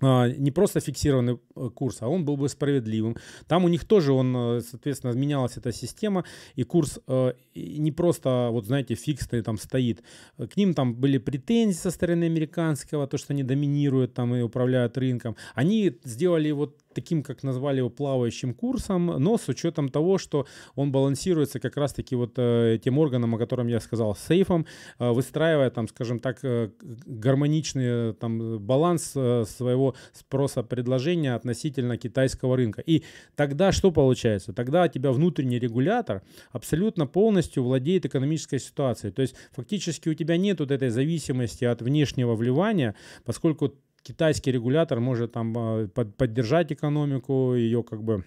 а, не просто фиксированный э, курс, а он был бы справедливым. Там у них тоже, он, э, соответственно, менялась эта система, и курс э, не просто, вот знаете, фиксный там стоит. К ним там были претензии со стороны американского, то, что они доминируют там и управляют рынком. Они сделали вот таким, как назвали его, плавающим курсом, но с учетом того, что он балансируется как раз-таки вот э, тем органом, о котором я сказал, сейфом, э, выстраивая там, скажем так, э, гармоничный там баланс своего спроса предложения относительно китайского рынка. И тогда что получается? Тогда у тебя внутренний регулятор абсолютно полностью владеет экономической ситуацией. То есть фактически у тебя нет вот этой зависимости от внешнего вливания, поскольку китайский регулятор может там а, поддержать экономику, ее как бы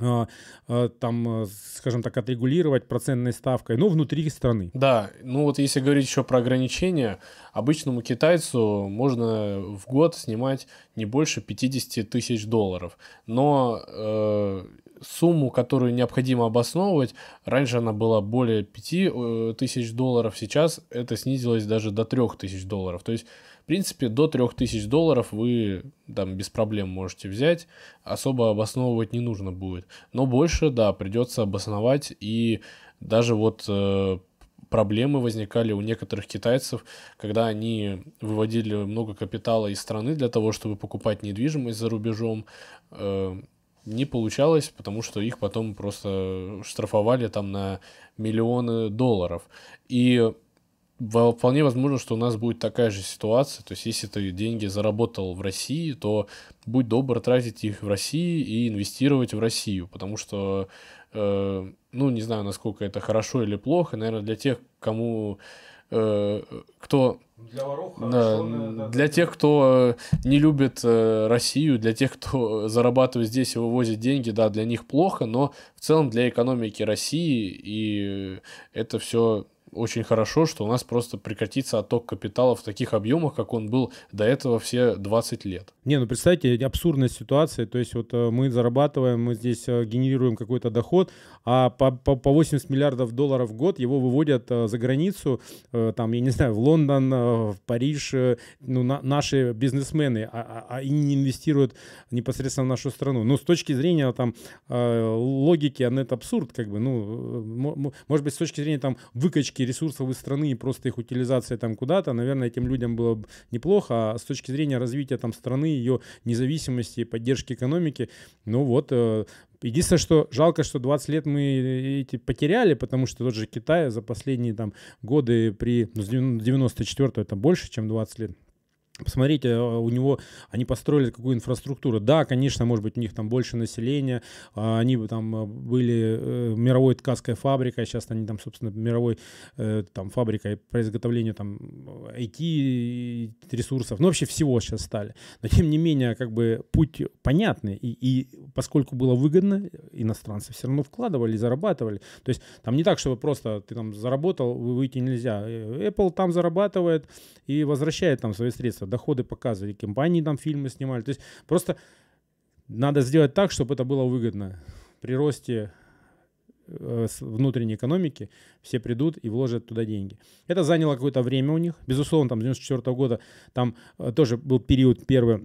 а, а, там, скажем так, отрегулировать процентной ставкой, но внутри страны. Да, ну вот если говорить еще про ограничения, обычному китайцу можно в год снимать не больше 50 тысяч долларов, но э, сумму, которую необходимо обосновывать, раньше она была более 5 э, тысяч долларов, сейчас это снизилось даже до 3 тысяч долларов, то есть принципе, до 3000 долларов вы там без проблем можете взять, особо обосновывать не нужно будет. Но больше, да, придется обосновать, и даже вот э, проблемы возникали у некоторых китайцев, когда они выводили много капитала из страны для того, чтобы покупать недвижимость за рубежом, э, не получалось, потому что их потом просто штрафовали там на миллионы долларов. И вполне возможно, что у нас будет такая же ситуация. То есть, если ты деньги заработал в России, то будь добр тратить их в России и инвестировать в Россию. Потому что, э, ну, не знаю, насколько это хорошо или плохо. Наверное, для тех, кому э, кто для воров да, да, для тех, кто э, не любит э, Россию, для тех, кто зарабатывает здесь и вывозит деньги, да, для них плохо, но в целом для экономики России и это все очень хорошо, что у нас просто прекратится отток капитала в таких объемах, как он был до этого все 20 лет. Не, ну представьте, абсурдная ситуация, то есть вот э, мы зарабатываем, мы здесь э, генерируем какой-то доход, а по, по, по 80 миллиардов долларов в год его выводят э, за границу, там, я не знаю, в Лондон, в Париж, ну, на, наши бизнесмены, а, а, а не инвестируют непосредственно в нашу страну. Ну, с точки зрения там логики, это абсурд, как бы, ну, может быть, с точки зрения там выкачки ресурсов из страны и просто их утилизации там куда-то, наверное, этим людям было бы неплохо, а с точки зрения развития там страны, ее независимости, поддержки экономики, ну вот, э, Единственное, что жалко, что 20 лет мы эти потеряли, потому что тот же Китай за последние там годы при ну, 94 это больше, чем 20 лет Посмотрите, а, у него, они построили какую инфраструктуру. Да, конечно, может быть, у них там больше населения, а, они там а, были э, мировой ткацкой фабрикой, сейчас они там, собственно, мировой э, там фабрикой по изготовлению там IT-ресурсов, ну, вообще всего сейчас стали. Но, тем не менее, как бы путь понятный, и, и поскольку было выгодно, иностранцы все равно вкладывали, зарабатывали. То есть там не так, чтобы просто ты там заработал, выйти нельзя. Э, Apple там зарабатывает и возвращает там свои средства доходы показывали, компании там фильмы снимали. То есть просто надо сделать так, чтобы это было выгодно. При росте э, внутренней экономики все придут и вложат туда деньги. Это заняло какое-то время у них. Безусловно, там с 94 года там э, тоже был период первый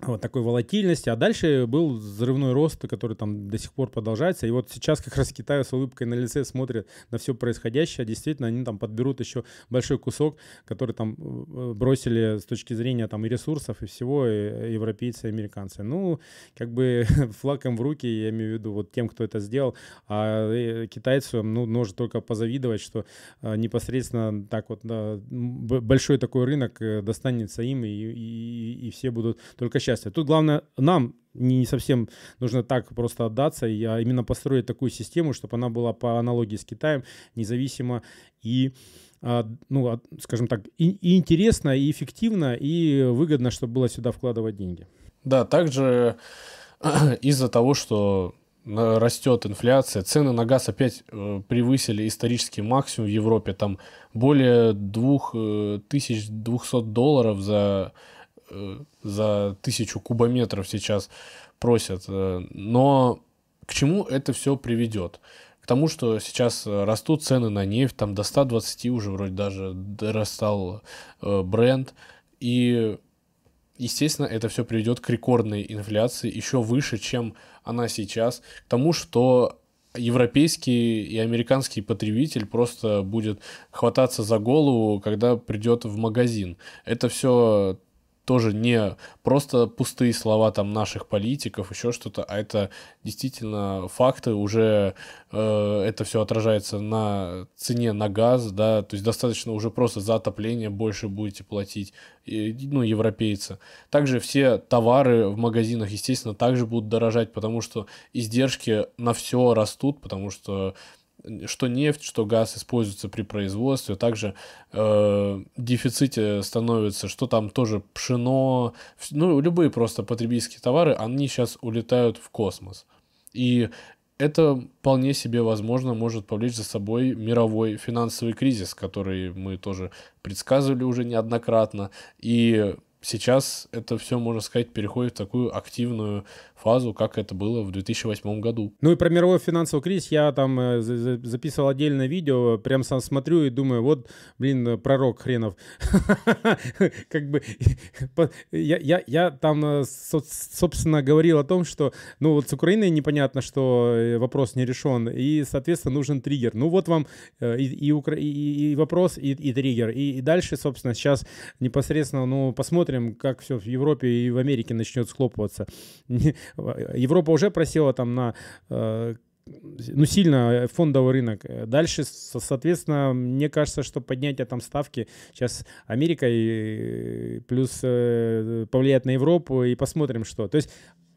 вот такой волатильности, а дальше был взрывной рост, который там до сих пор продолжается, и вот сейчас как раз Китай с улыбкой на лице смотрит на все происходящее, действительно они там подберут еще большой кусок, который там э, бросили с точки зрения там и ресурсов, и всего, и европейцы, и американцы. Ну, как бы флагом в руки, я имею в виду вот тем, кто это сделал, а э, китайцам, ну, можно только позавидовать, что э, непосредственно так вот большой такой рынок достанется им, и, и, и все будут только счастья. Тут главное нам не совсем нужно так просто отдаться, а именно построить такую систему, чтобы она была по аналогии с Китаем независимо и а, ну, скажем так, и, и интересно, и эффективно, и выгодно, чтобы было сюда вкладывать деньги. Да, также из-за того, что растет инфляция, цены на газ опять э, превысили исторический максимум в Европе, там более 2200 э, долларов за Э, за тысячу кубометров сейчас просят. Э, но к чему это все приведет? К тому, что сейчас растут цены на нефть, там до 120 уже вроде даже дорастал э, бренд. И, естественно, это все приведет к рекордной инфляции, еще выше, чем она сейчас. К тому, что европейский и американский потребитель просто будет хвататься за голову, когда придет в магазин. Это все тоже не просто пустые слова там наших политиков, еще что-то, а это действительно факты, уже э, это все отражается на цене на газ, да, то есть достаточно уже просто за отопление больше будете платить, и, ну, европейцы. Также все товары в магазинах, естественно, также будут дорожать, потому что издержки на все растут, потому что что нефть, что газ используются при производстве, также э, дефиците становится, что там тоже пшено, ну, любые просто потребительские товары, они сейчас улетают в космос. И это вполне себе возможно может повлечь за собой мировой финансовый кризис, который мы тоже предсказывали уже неоднократно. И сейчас это все, можно сказать, переходит в такую активную фазу, как это было в 2008 году. Ну и про мировой финансовый кризис я там э, записывал отдельное видео, прям сам смотрю и думаю, вот, блин, пророк хренов. Как бы я, там, э, собственно, говорил о том, что, ну вот с Украиной непонятно, что э, вопрос не решен, и, соответственно, нужен триггер. Ну вот вам и, вопрос, и, триггер. И дальше, собственно, сейчас непосредственно, ну, посмотрим, как все в Европе и в Америке начнет схлопываться. Европа уже просела там на э, ну, сильно фондовый рынок. Дальше, соответственно, мне кажется, что поднятие там ставки сейчас Америка и плюс э, повлияет на Европу и посмотрим, что. То есть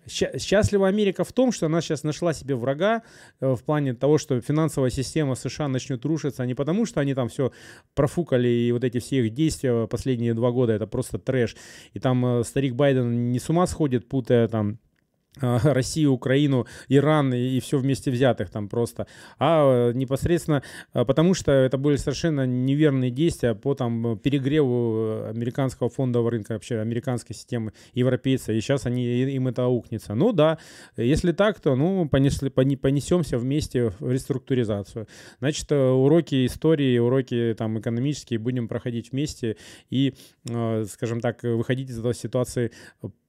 Счастлива Америка в том, что она сейчас нашла себе врага э, в плане того, что финансовая система США начнет рушиться не потому, что они там все профукали и вот эти все их действия последние два года это просто трэш. И там старик Байден не с ума сходит, путая там а, Россию, Украину, Иран и, и все вместе взятых там просто, а э, непосредственно а, потому что это были совершенно неверные действия по там перегреву американского фондового рынка, вообще американской системы европейца, и сейчас они, им это аукнется. Ну да, если так, то ну понесли, понесемся вместе в реструктуризацию. Значит, э, уроки истории, уроки там экономические будем проходить вместе и, э, скажем так, выходить из этой ситуации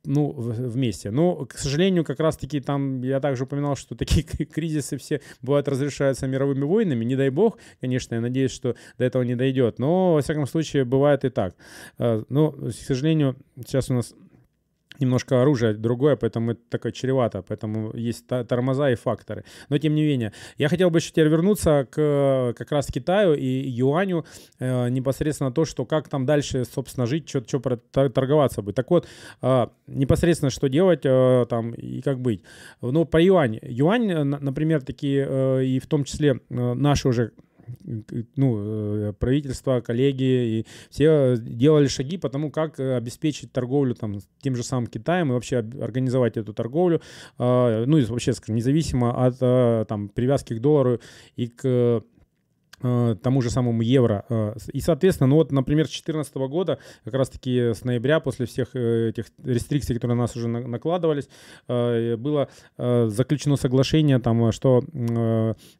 ну, вместе. Но, к сожалению, как раз-таки там я также упоминал, что такие кризисы все бывают разрешаются мировыми войнами. Не дай бог, конечно, я надеюсь, что до этого не дойдет. Но, во всяком случае, бывает и так. Э, но, к сожалению, сейчас у нас немножко оружие другое, поэтому это такое чревато, поэтому есть тормоза и факторы. Но тем не менее, я хотел бы еще теперь вернуться к как раз Китаю и юаню, э, непосредственно то, что как там дальше, собственно, жить, что, что торговаться будет. Так вот, э, непосредственно что делать э, там и как быть. Ну, про юань. Юань, например, такие, э, и в том числе э, наши уже ну, э, правительство, коллеги и все делали шаги по тому, как э, обеспечить торговлю там тем же самым Китаем и вообще организовать эту торговлю, ну и вообще, скажем, независимо от э, там привязки к доллару и к Э, тому же самому евро. Э, и, соответственно, ну вот, например, с 2014 года, как раз-таки с ноября, после всех э, этих рестрикций, которые на нас уже накладывались, было заключено соглашение, там, что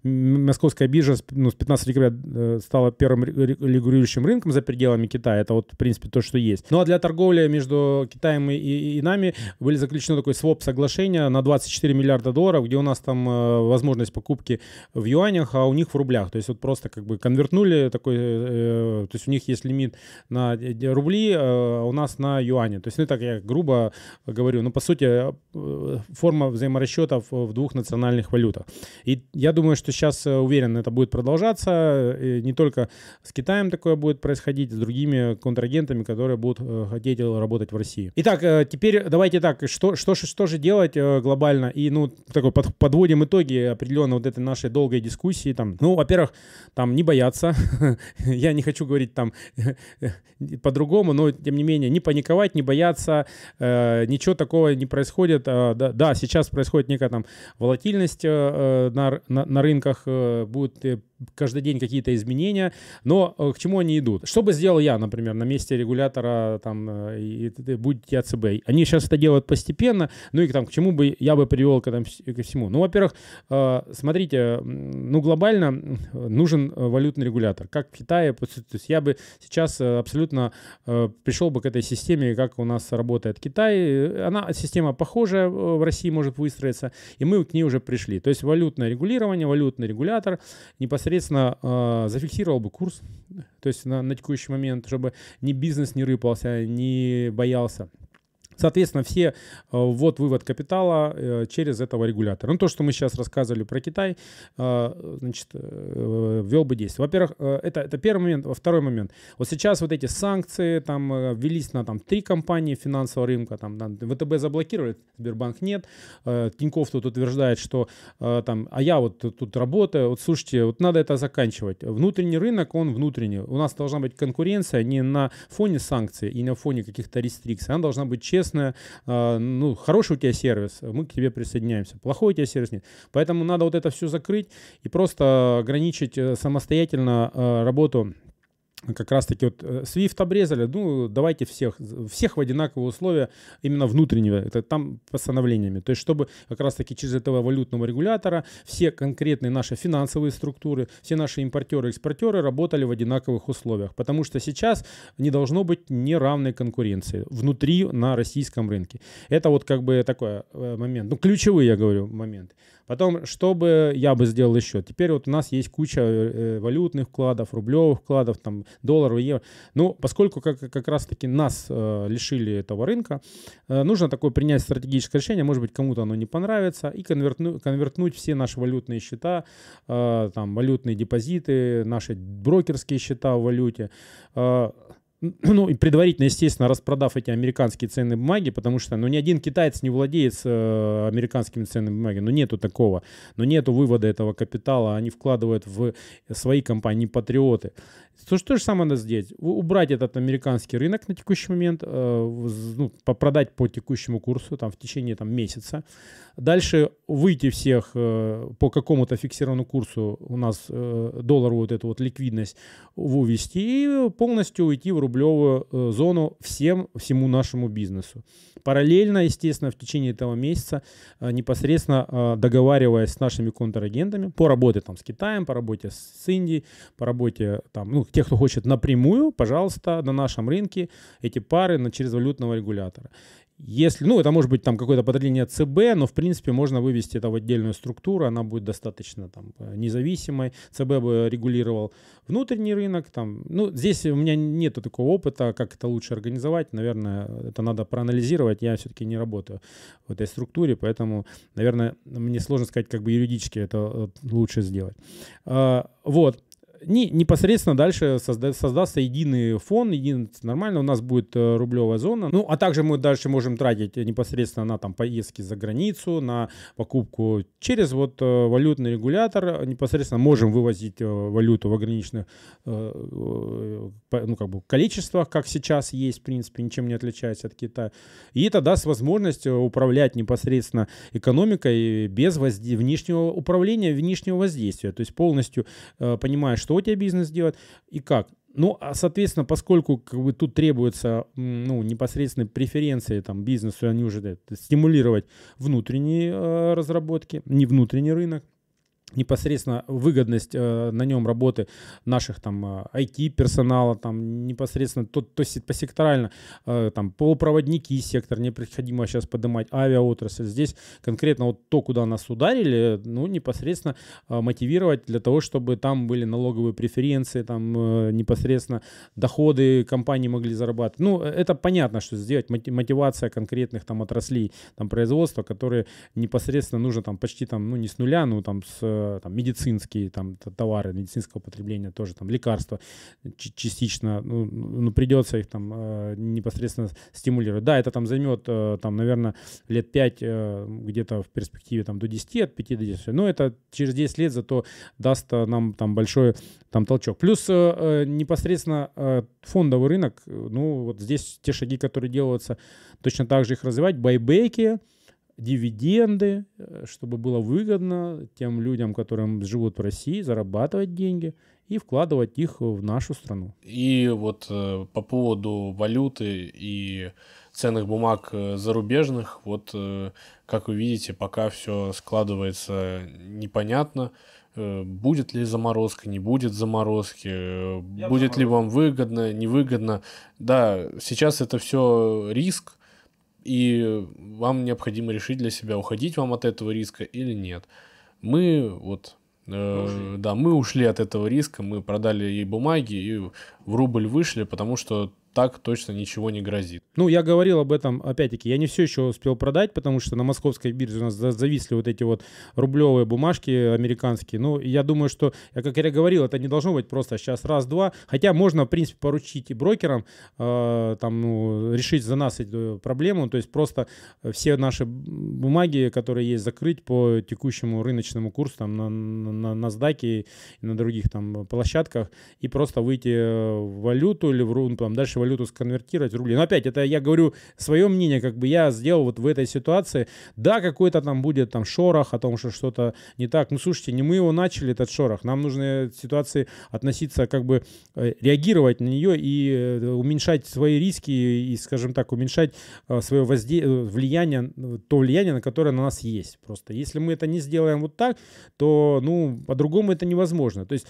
московская биржа ну, с 15 декабря стала первым регулирующим рынком за пределами Китая. Это вот, в принципе, то, что есть. Ну а для торговли между Китаем и, и, нами были заключено такое своп соглашение на 24 миллиарда долларов, где у нас там возможность покупки в юанях, а у них в рублях. То есть вот просто как бы конвертнули такой, э, то есть у них есть лимит на рубли, а у нас на юане. То есть, ну так я грубо говорю, но по сути э, форма взаиморасчетов в двух национальных валютах. И я думаю, что сейчас э, уверен, это будет продолжаться. И не только с Китаем такое будет происходить, с другими контрагентами, которые будут хотеть работать в России. Итак, теперь давайте так, что, что, что же делать глобально? И, ну, такой подводим итоги определенно вот этой нашей долгой дискуссии. Там, ну, во-первых, там не бояться. Я не хочу говорить там по-другому, но тем не менее не паниковать, не бояться, э, ничего такого не происходит. Э, да, да, сейчас происходит некая там волатильность э, на, на, на рынках, э, будет э, каждый день какие-то изменения, но э, к чему они идут? Что бы сделал я, например, на месте регулятора там э, и, и будь я ЦБ? Они сейчас это делают постепенно, ну и там к чему бы я бы привел к, этому, ко всему? Ну, во-первых, э, смотрите, ну глобально нужен валютный регулятор, как в Китае, то есть я бы сейчас абсолютно пришел бы к этой системе, как у нас работает Китай, она система похожая в России может выстроиться, и мы к ней уже пришли. То есть валютное регулирование, валютный регулятор непосредственно соответственно, э, зафиксировал бы курс, то есть на, на текущий момент, чтобы ни бизнес не рыпался, не боялся. Соответственно, все э, ввод, вывод капитала э, через этого регулятора. Ну, то, что мы сейчас рассказывали про Китай, э, значит, ввел бы действие. Во-первых, это, это первый момент. Во второй момент. Вот сейчас вот эти санкции там ввелись на там три компании финансового рынка. Там, там ВТБ заблокировали, Сбербанк нет. Тиньков тут утверждает, что там, а я вот тут работаю. Вот слушайте, вот надо это заканчивать. Внутренний рынок, он внутренний. У нас должна быть конкуренция не на фоне санкций и на фоне каких-то рестрикций. Она должна быть честной честная, ну, хороший у тебя сервис, мы к тебе присоединяемся, плохой у тебя сервис нет. Поэтому надо вот это все закрыть и просто ограничить э, самостоятельно э, работу как раз-таки вот э, Swift обрезали, ну, давайте всех, всех в одинаковые условия именно внутреннего, это там постановлениями. То есть, чтобы как раз-таки через этого валютного регулятора все конкретные наши финансовые структуры, все наши импортеры, экспортеры работали в одинаковых условиях. Потому что сейчас не должно быть неравной конкуренции внутри на российском рынке. Это вот как бы такой э, момент, ну, ключевые, я говорю, моменты. Потом, что бы я бы сделал еще? Теперь вот у нас есть куча э, валютных вкладов, рублевых вкладов, там, долларов, евро. Ну, поскольку как, как раз-таки нас э, лишили этого рынка, э, нужно такое принять стратегическое решение, может быть, кому-то оно не понравится, и конвертну, конвертнуть все наши валютные счета, э, там, валютные депозиты, наши брокерские счета в валюте, э, ну, и предварительно, естественно, распродав эти американские ценные бумаги, потому что, ну, ни один китаец не владеет э, американскими ценными бумагами, ну, нету такого, ну, нету вывода этого капитала, они вкладывают в свои компании патриоты. То, что же самое надо сделать? Убрать этот американский рынок на текущий момент, э, ну, продать по текущему курсу там, в течение там, месяца. Дальше выйти всех э, по какому-то фиксированному курсу, у нас э, доллар вот эту вот ликвидность вывести и полностью уйти в рублевую э, зону всем, всему нашему бизнесу. Параллельно, естественно, в течение этого месяца э, непосредственно э, договариваясь с нашими контрагентами по работе там с Китаем, по работе с Индией, по работе там, ну, тех, кто хочет напрямую, пожалуйста, на нашем рынке эти пары на, через валютного регулятора. Если, ну, это может быть там какое-то подразделение ЦБ, но в принципе можно вывести это в отдельную структуру, она будет достаточно там независимой. ЦБ бы регулировал внутренний рынок, там, ну, здесь у меня нету такого опыта, как это лучше организовать, наверное, это надо проанализировать, я все-таки не работаю в этой структуре, поэтому, наверное, мне сложно сказать, как бы юридически это э, лучше сделать. А, вот, не, непосредственно дальше созда, создастся единый фон, един, нормально, у нас будет э, рублевая зона. Ну, а также мы дальше можем тратить непосредственно на там поездки за границу, на покупку через вот э, валютный регулятор, непосредственно можем вывозить э, валюту в ограниченных ну, как бы количествах, как сейчас есть, в принципе, ничем не отличается от Китая. И это даст возможность управлять непосредственно экономикой без возде... внешнего управления, внешнего воздействия. То есть полностью понимая, что что у тебя бизнес делает и как. Ну, а, соответственно, поскольку как бы, тут требуется ну, непосредственные преференции там, бизнесу, они уже да, стимулировать внутренние э, разработки, не внутренний рынок, непосредственно выгодность э, на нем работы наших там IT-персонала, там непосредственно то, то есть посекторально, э, там полупроводники сектор, необходимо сейчас поднимать авиаотрасль. Здесь конкретно вот то, куда нас ударили, ну, непосредственно э, мотивировать для того, чтобы там были налоговые преференции, там э, непосредственно доходы компании могли зарабатывать. Ну, это понятно, что сделать мотивация конкретных там отраслей, там производства, которые непосредственно нужно там почти там, ну, не с нуля, ну, там с там, медицинские там, товары медицинского потребления, тоже там лекарства частично, ну, ну придется их там э, непосредственно стимулировать. Да, это там займет, э, там, наверное, лет 5, э, где-то в перспективе там до 10, от 5 до 10, но это через 10 лет зато даст нам там большой там толчок. Плюс непосредственно фондовый рынок, ну вот здесь те шаги, которые делаются, точно так же их развивать, байбеки, дивиденды, э, чтобы было выгодно тем людям, которым живут в России, зарабатывать деньги и вкладывать их в нашу страну. И вот э, по поводу валюты и ценных бумаг э, зарубежных, вот как вы видите, пока все складывается непонятно. Будет ли заморозка, не будет заморозки, Я будет ли вам выгодно, невыгодно. Да, сейчас это все риск, и вам необходимо решить для себя, уходить вам от этого риска или нет. Мы вот Э, да, мы ушли от этого риска, мы продали ей бумаги и в рубль вышли, потому что так точно ничего не грозит. Ну, я говорил об этом, опять-таки, я не все еще успел продать, потому что на московской бирже у нас зависли вот эти вот рублевые бумажки американские. Ну, я думаю, что, как я говорил, это не должно быть просто сейчас раз-два, хотя можно, в принципе, поручить и брокерам э, там, ну, решить за нас эту проблему, то есть просто все наши бумаги, которые есть, закрыть по текущему рыночному курсу там на, на, на NASDAQ и на других там площадках и просто выйти в валюту или в ну, там, дальше валюту сконвертировать в рубли. Но опять, это я говорю свое мнение, как бы я сделал вот в этой ситуации. Да, какой-то там будет там шорох о том, что что-то не так. Ну, слушайте, не мы его начали, этот шорох. Нам нужно к ситуации относиться, как бы э, реагировать на нее и э, уменьшать свои риски и, скажем так, уменьшать э, свое возде... влияние, то влияние, на которое на нас есть. Просто если мы это не сделаем вот так, то, ну, по-другому это невозможно. То есть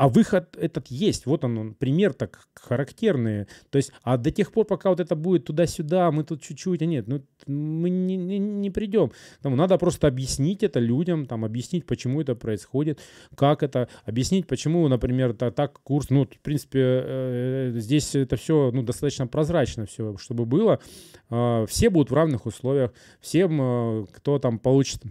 а выход этот есть. Вот он, пример так характерный. То есть, а до тех пор, пока вот это будет туда-сюда, мы тут чуть-чуть, а нет, ну мы не, не, не придем. Там, надо просто объяснить это людям, там, объяснить, почему это происходит, как это, объяснить, почему, например, так, так курс, ну, в принципе, э, здесь это все, ну, достаточно прозрачно все, чтобы было. Э, все будут в равных условиях, всем, э, кто там получит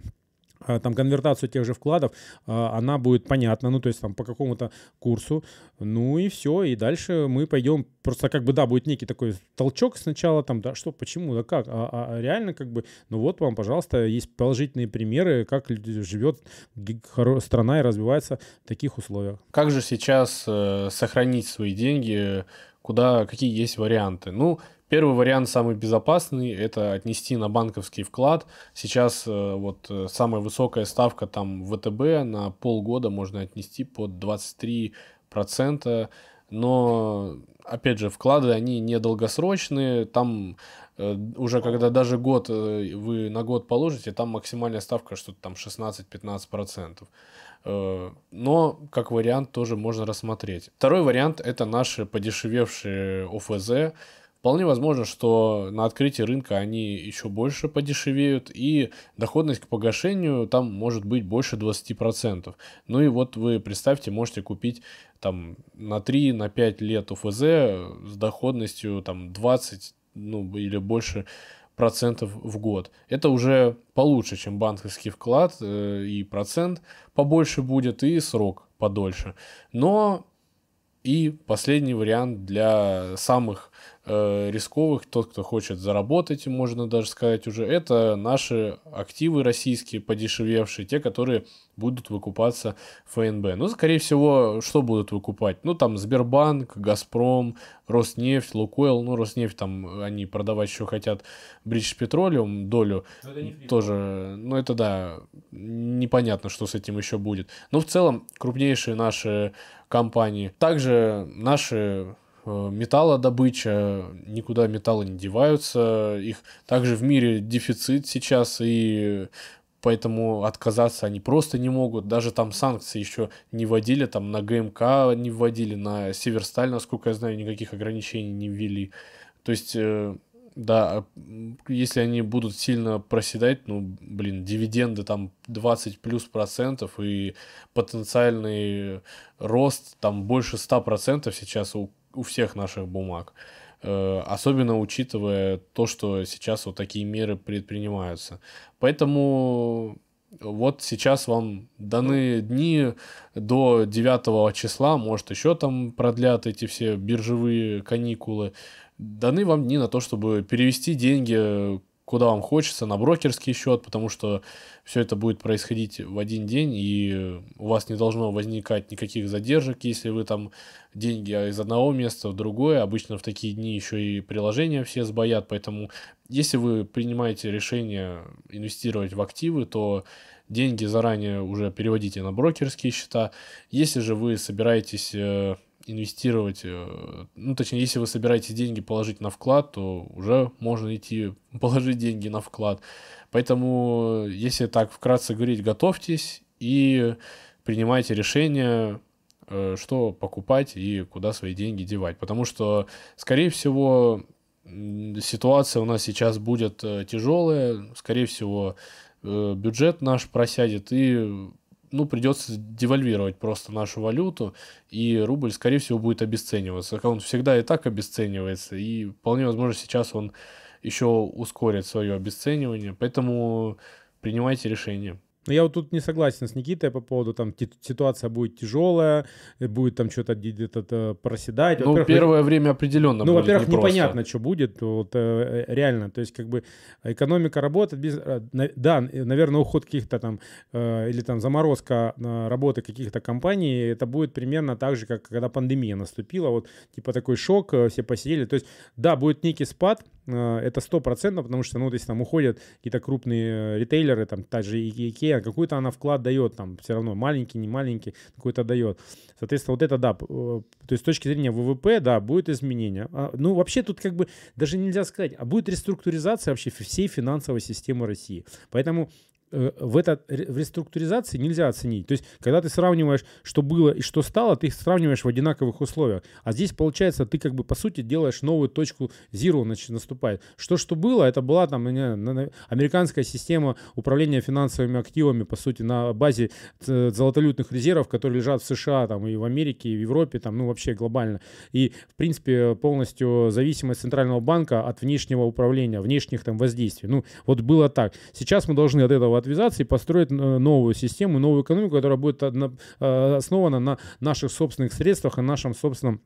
там конвертацию тех же вкладов, а, она будет понятна, ну, то есть там по какому-то курсу, ну и все, и дальше мы пойдем, просто как бы, да, будет некий такой толчок сначала, там, да, что, почему, да как, а, а реально как бы, ну вот вам, пожалуйста, есть положительные примеры, как живет страна и развивается в таких условиях. Как же сейчас э, сохранить свои деньги, куда, какие есть варианты? Ну, Первый вариант, самый безопасный, это отнести на банковский вклад. Сейчас э, вот э, самая высокая ставка там ВТБ на полгода можно отнести под 23%. Но, опять же, вклады, они недолгосрочные. Там э, уже когда даже год вы на год положите, там максимальная ставка что-то там 16-15%. Но как вариант тоже можно рассмотреть. Второй вариант это наши подешевевшие ОФЗ. Вполне возможно, что на открытии рынка они еще больше подешевеют, и доходность к погашению там может быть больше 20%. Ну и вот вы представьте, можете купить там на 3-5 на 5 лет УФЗ с доходностью там 20 ну, или больше процентов в год. Это уже получше, чем банковский вклад, э, и процент побольше будет, и срок подольше. Но и последний вариант для самых э, рисковых, тот, кто хочет заработать, можно даже сказать уже, это наши активы российские, подешевевшие, те, которые будут выкупаться ФНБ. Ну, скорее всего, что будут выкупать? Ну, там Сбербанк, Газпром, Роснефть, Лукойл. Ну, Роснефть там они продавать еще хотят Бридж Петролиум долю. Тоже, ну, это да, непонятно, что с этим еще будет. Но в целом крупнейшие наши компании. Также наши металлодобыча, никуда металлы не деваются, их также в мире дефицит сейчас, и поэтому отказаться они просто не могут. Даже там санкции еще не вводили, там на ГМК не вводили, на Северсталь, насколько я знаю, никаких ограничений не ввели. То есть э, да, если они будут сильно проседать, ну, блин, дивиденды там 20 плюс процентов и потенциальный рост там больше 100 процентов сейчас у, у всех наших бумаг. Э, особенно учитывая то, что сейчас вот такие меры предпринимаются. Поэтому вот сейчас вам даны дни до 9 числа, может еще там продлят эти все биржевые каникулы даны вам дни на то, чтобы перевести деньги куда вам хочется, на брокерский счет, потому что все это будет происходить в один день, и у вас не должно возникать никаких задержек, если вы там деньги из одного места в другое. Обычно в такие дни еще и приложения все сбоят, поэтому если вы принимаете решение инвестировать в активы, то деньги заранее уже переводите на брокерские счета. Если же вы собираетесь э, инвестировать, э, ну, точнее, если вы собираетесь деньги положить на вклад, то уже можно идти положить деньги на вклад. Поэтому, если так вкратце говорить, готовьтесь и принимайте решение, э, что покупать и куда свои деньги девать. Потому что, скорее всего, ситуация у нас сейчас будет э, тяжелая, скорее всего, бюджет наш просядет, и ну, придется девальвировать просто нашу валюту, и рубль, скорее всего, будет обесцениваться. Он всегда и так обесценивается, и вполне возможно сейчас он еще ускорит свое обесценивание, поэтому принимайте решение. Но я вот тут не согласен с Никитой по поводу, там, ситуация будет тяжелая, э, будет там что-то где-то проседать. Ну, первое время определенно Ну, во-первых, не непонятно, что будет, вот, э, реально. То есть, как бы, экономика работает без... Э, да, наверное, уход каких-то там, или там заморозка работы каких-то компаний, это будет примерно так же, как когда пандемия наступила, вот, типа такой шок, все посидели. То есть, да, будет некий спад, это сто процентов, потому что, ну, то есть там уходят какие-то крупные ритейлеры, там, та же IKEA, Икеа, какой-то она вклад дает там все равно, маленький, не маленький, какой-то дает. Соответственно, вот это да, э, то есть с точки зрения ВВП, да, будет изменение. А, ну, вообще тут как бы даже нельзя сказать, а будет реструктуризация вообще всей финансовой системы России. Поэтому в, это, в реструктуризации нельзя оценить. То есть, когда ты сравниваешь, что было и что стало, ты их сравниваешь в одинаковых условиях. А здесь, получается, ты как бы, по сути, делаешь новую точку zero наступает. Что, что было, это была там не, американская система управления финансовыми активами, по сути, на базе золотолютных резервов, которые лежат в США, там, и в Америке, и в Европе, там, ну, вообще глобально. И, в принципе, полностью зависимость Центрального банка от внешнего управления, внешних там воздействий. Ну, вот было так. Сейчас мы должны от этого отвязаться и построить новую систему, новую экономику, которая будет основана на наших собственных средствах и нашем собственном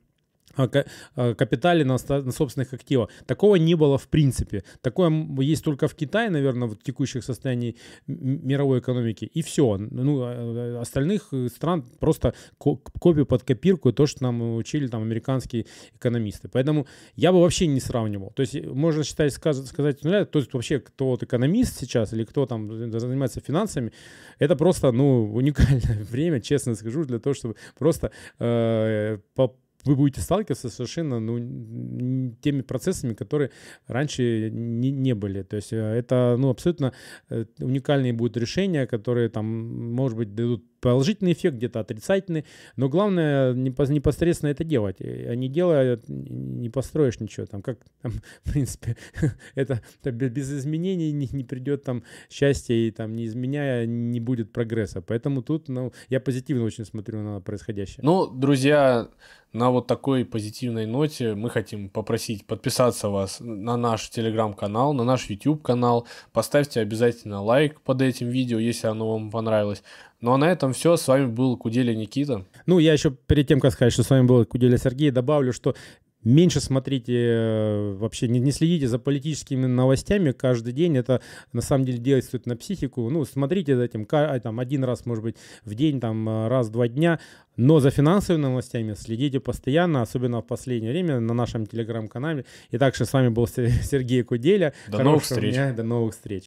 капитале на, на собственных активах. Такого не было в принципе. Такое есть только в Китае, наверное, в текущих состоянии мировой экономики. И все. Ну, а, а, остальных стран просто копию под копирку, то, что нам учили там американские экономисты. Поэтому я бы вообще не сравнивал. То есть можно считать, сказать, ну, то есть вообще кто вот экономист сейчас или кто там занимается финансами, это просто, ну, уникальное время, честно скажу, для того, чтобы просто э, по вы будете сталкиваться совершенно ну, теми процессами, которые раньше не, не были. То есть э, это ну, абсолютно э, уникальные будут решения, которые там, может быть, дадут положительный эффект, где-то отрицательный. Но главное непосредственно это делать. А не делая, не построишь ничего. Там, как, там, в принципе, это, это без изменений не, не придет там счастье, и там, не изменяя, не будет прогресса. Поэтому тут ну, я позитивно очень смотрю на происходящее. Ну, друзья, на вот такой позитивной ноте мы хотим попросить подписаться вас на наш телеграм-канал, на наш YouTube канал. Поставьте обязательно лайк под этим видео, если оно вам понравилось. Ну а на этом все. С вами был Куделя Никита. Ну, я еще перед тем, как сказать, что с вами был Куделя Сергей, добавлю, что меньше смотрите, э, вообще не, не следите за политическими новостями каждый день. Это на самом деле действует на психику. Ну, смотрите за этим а, там, один раз, может быть, в день, там, э, раз-два дня. Но за финансовыми новостями следите постоянно, особенно в последнее время на нашем телеграм-канале. И также с вами был Сергей Куделя. До новых встреч. Дня, до новых встреч.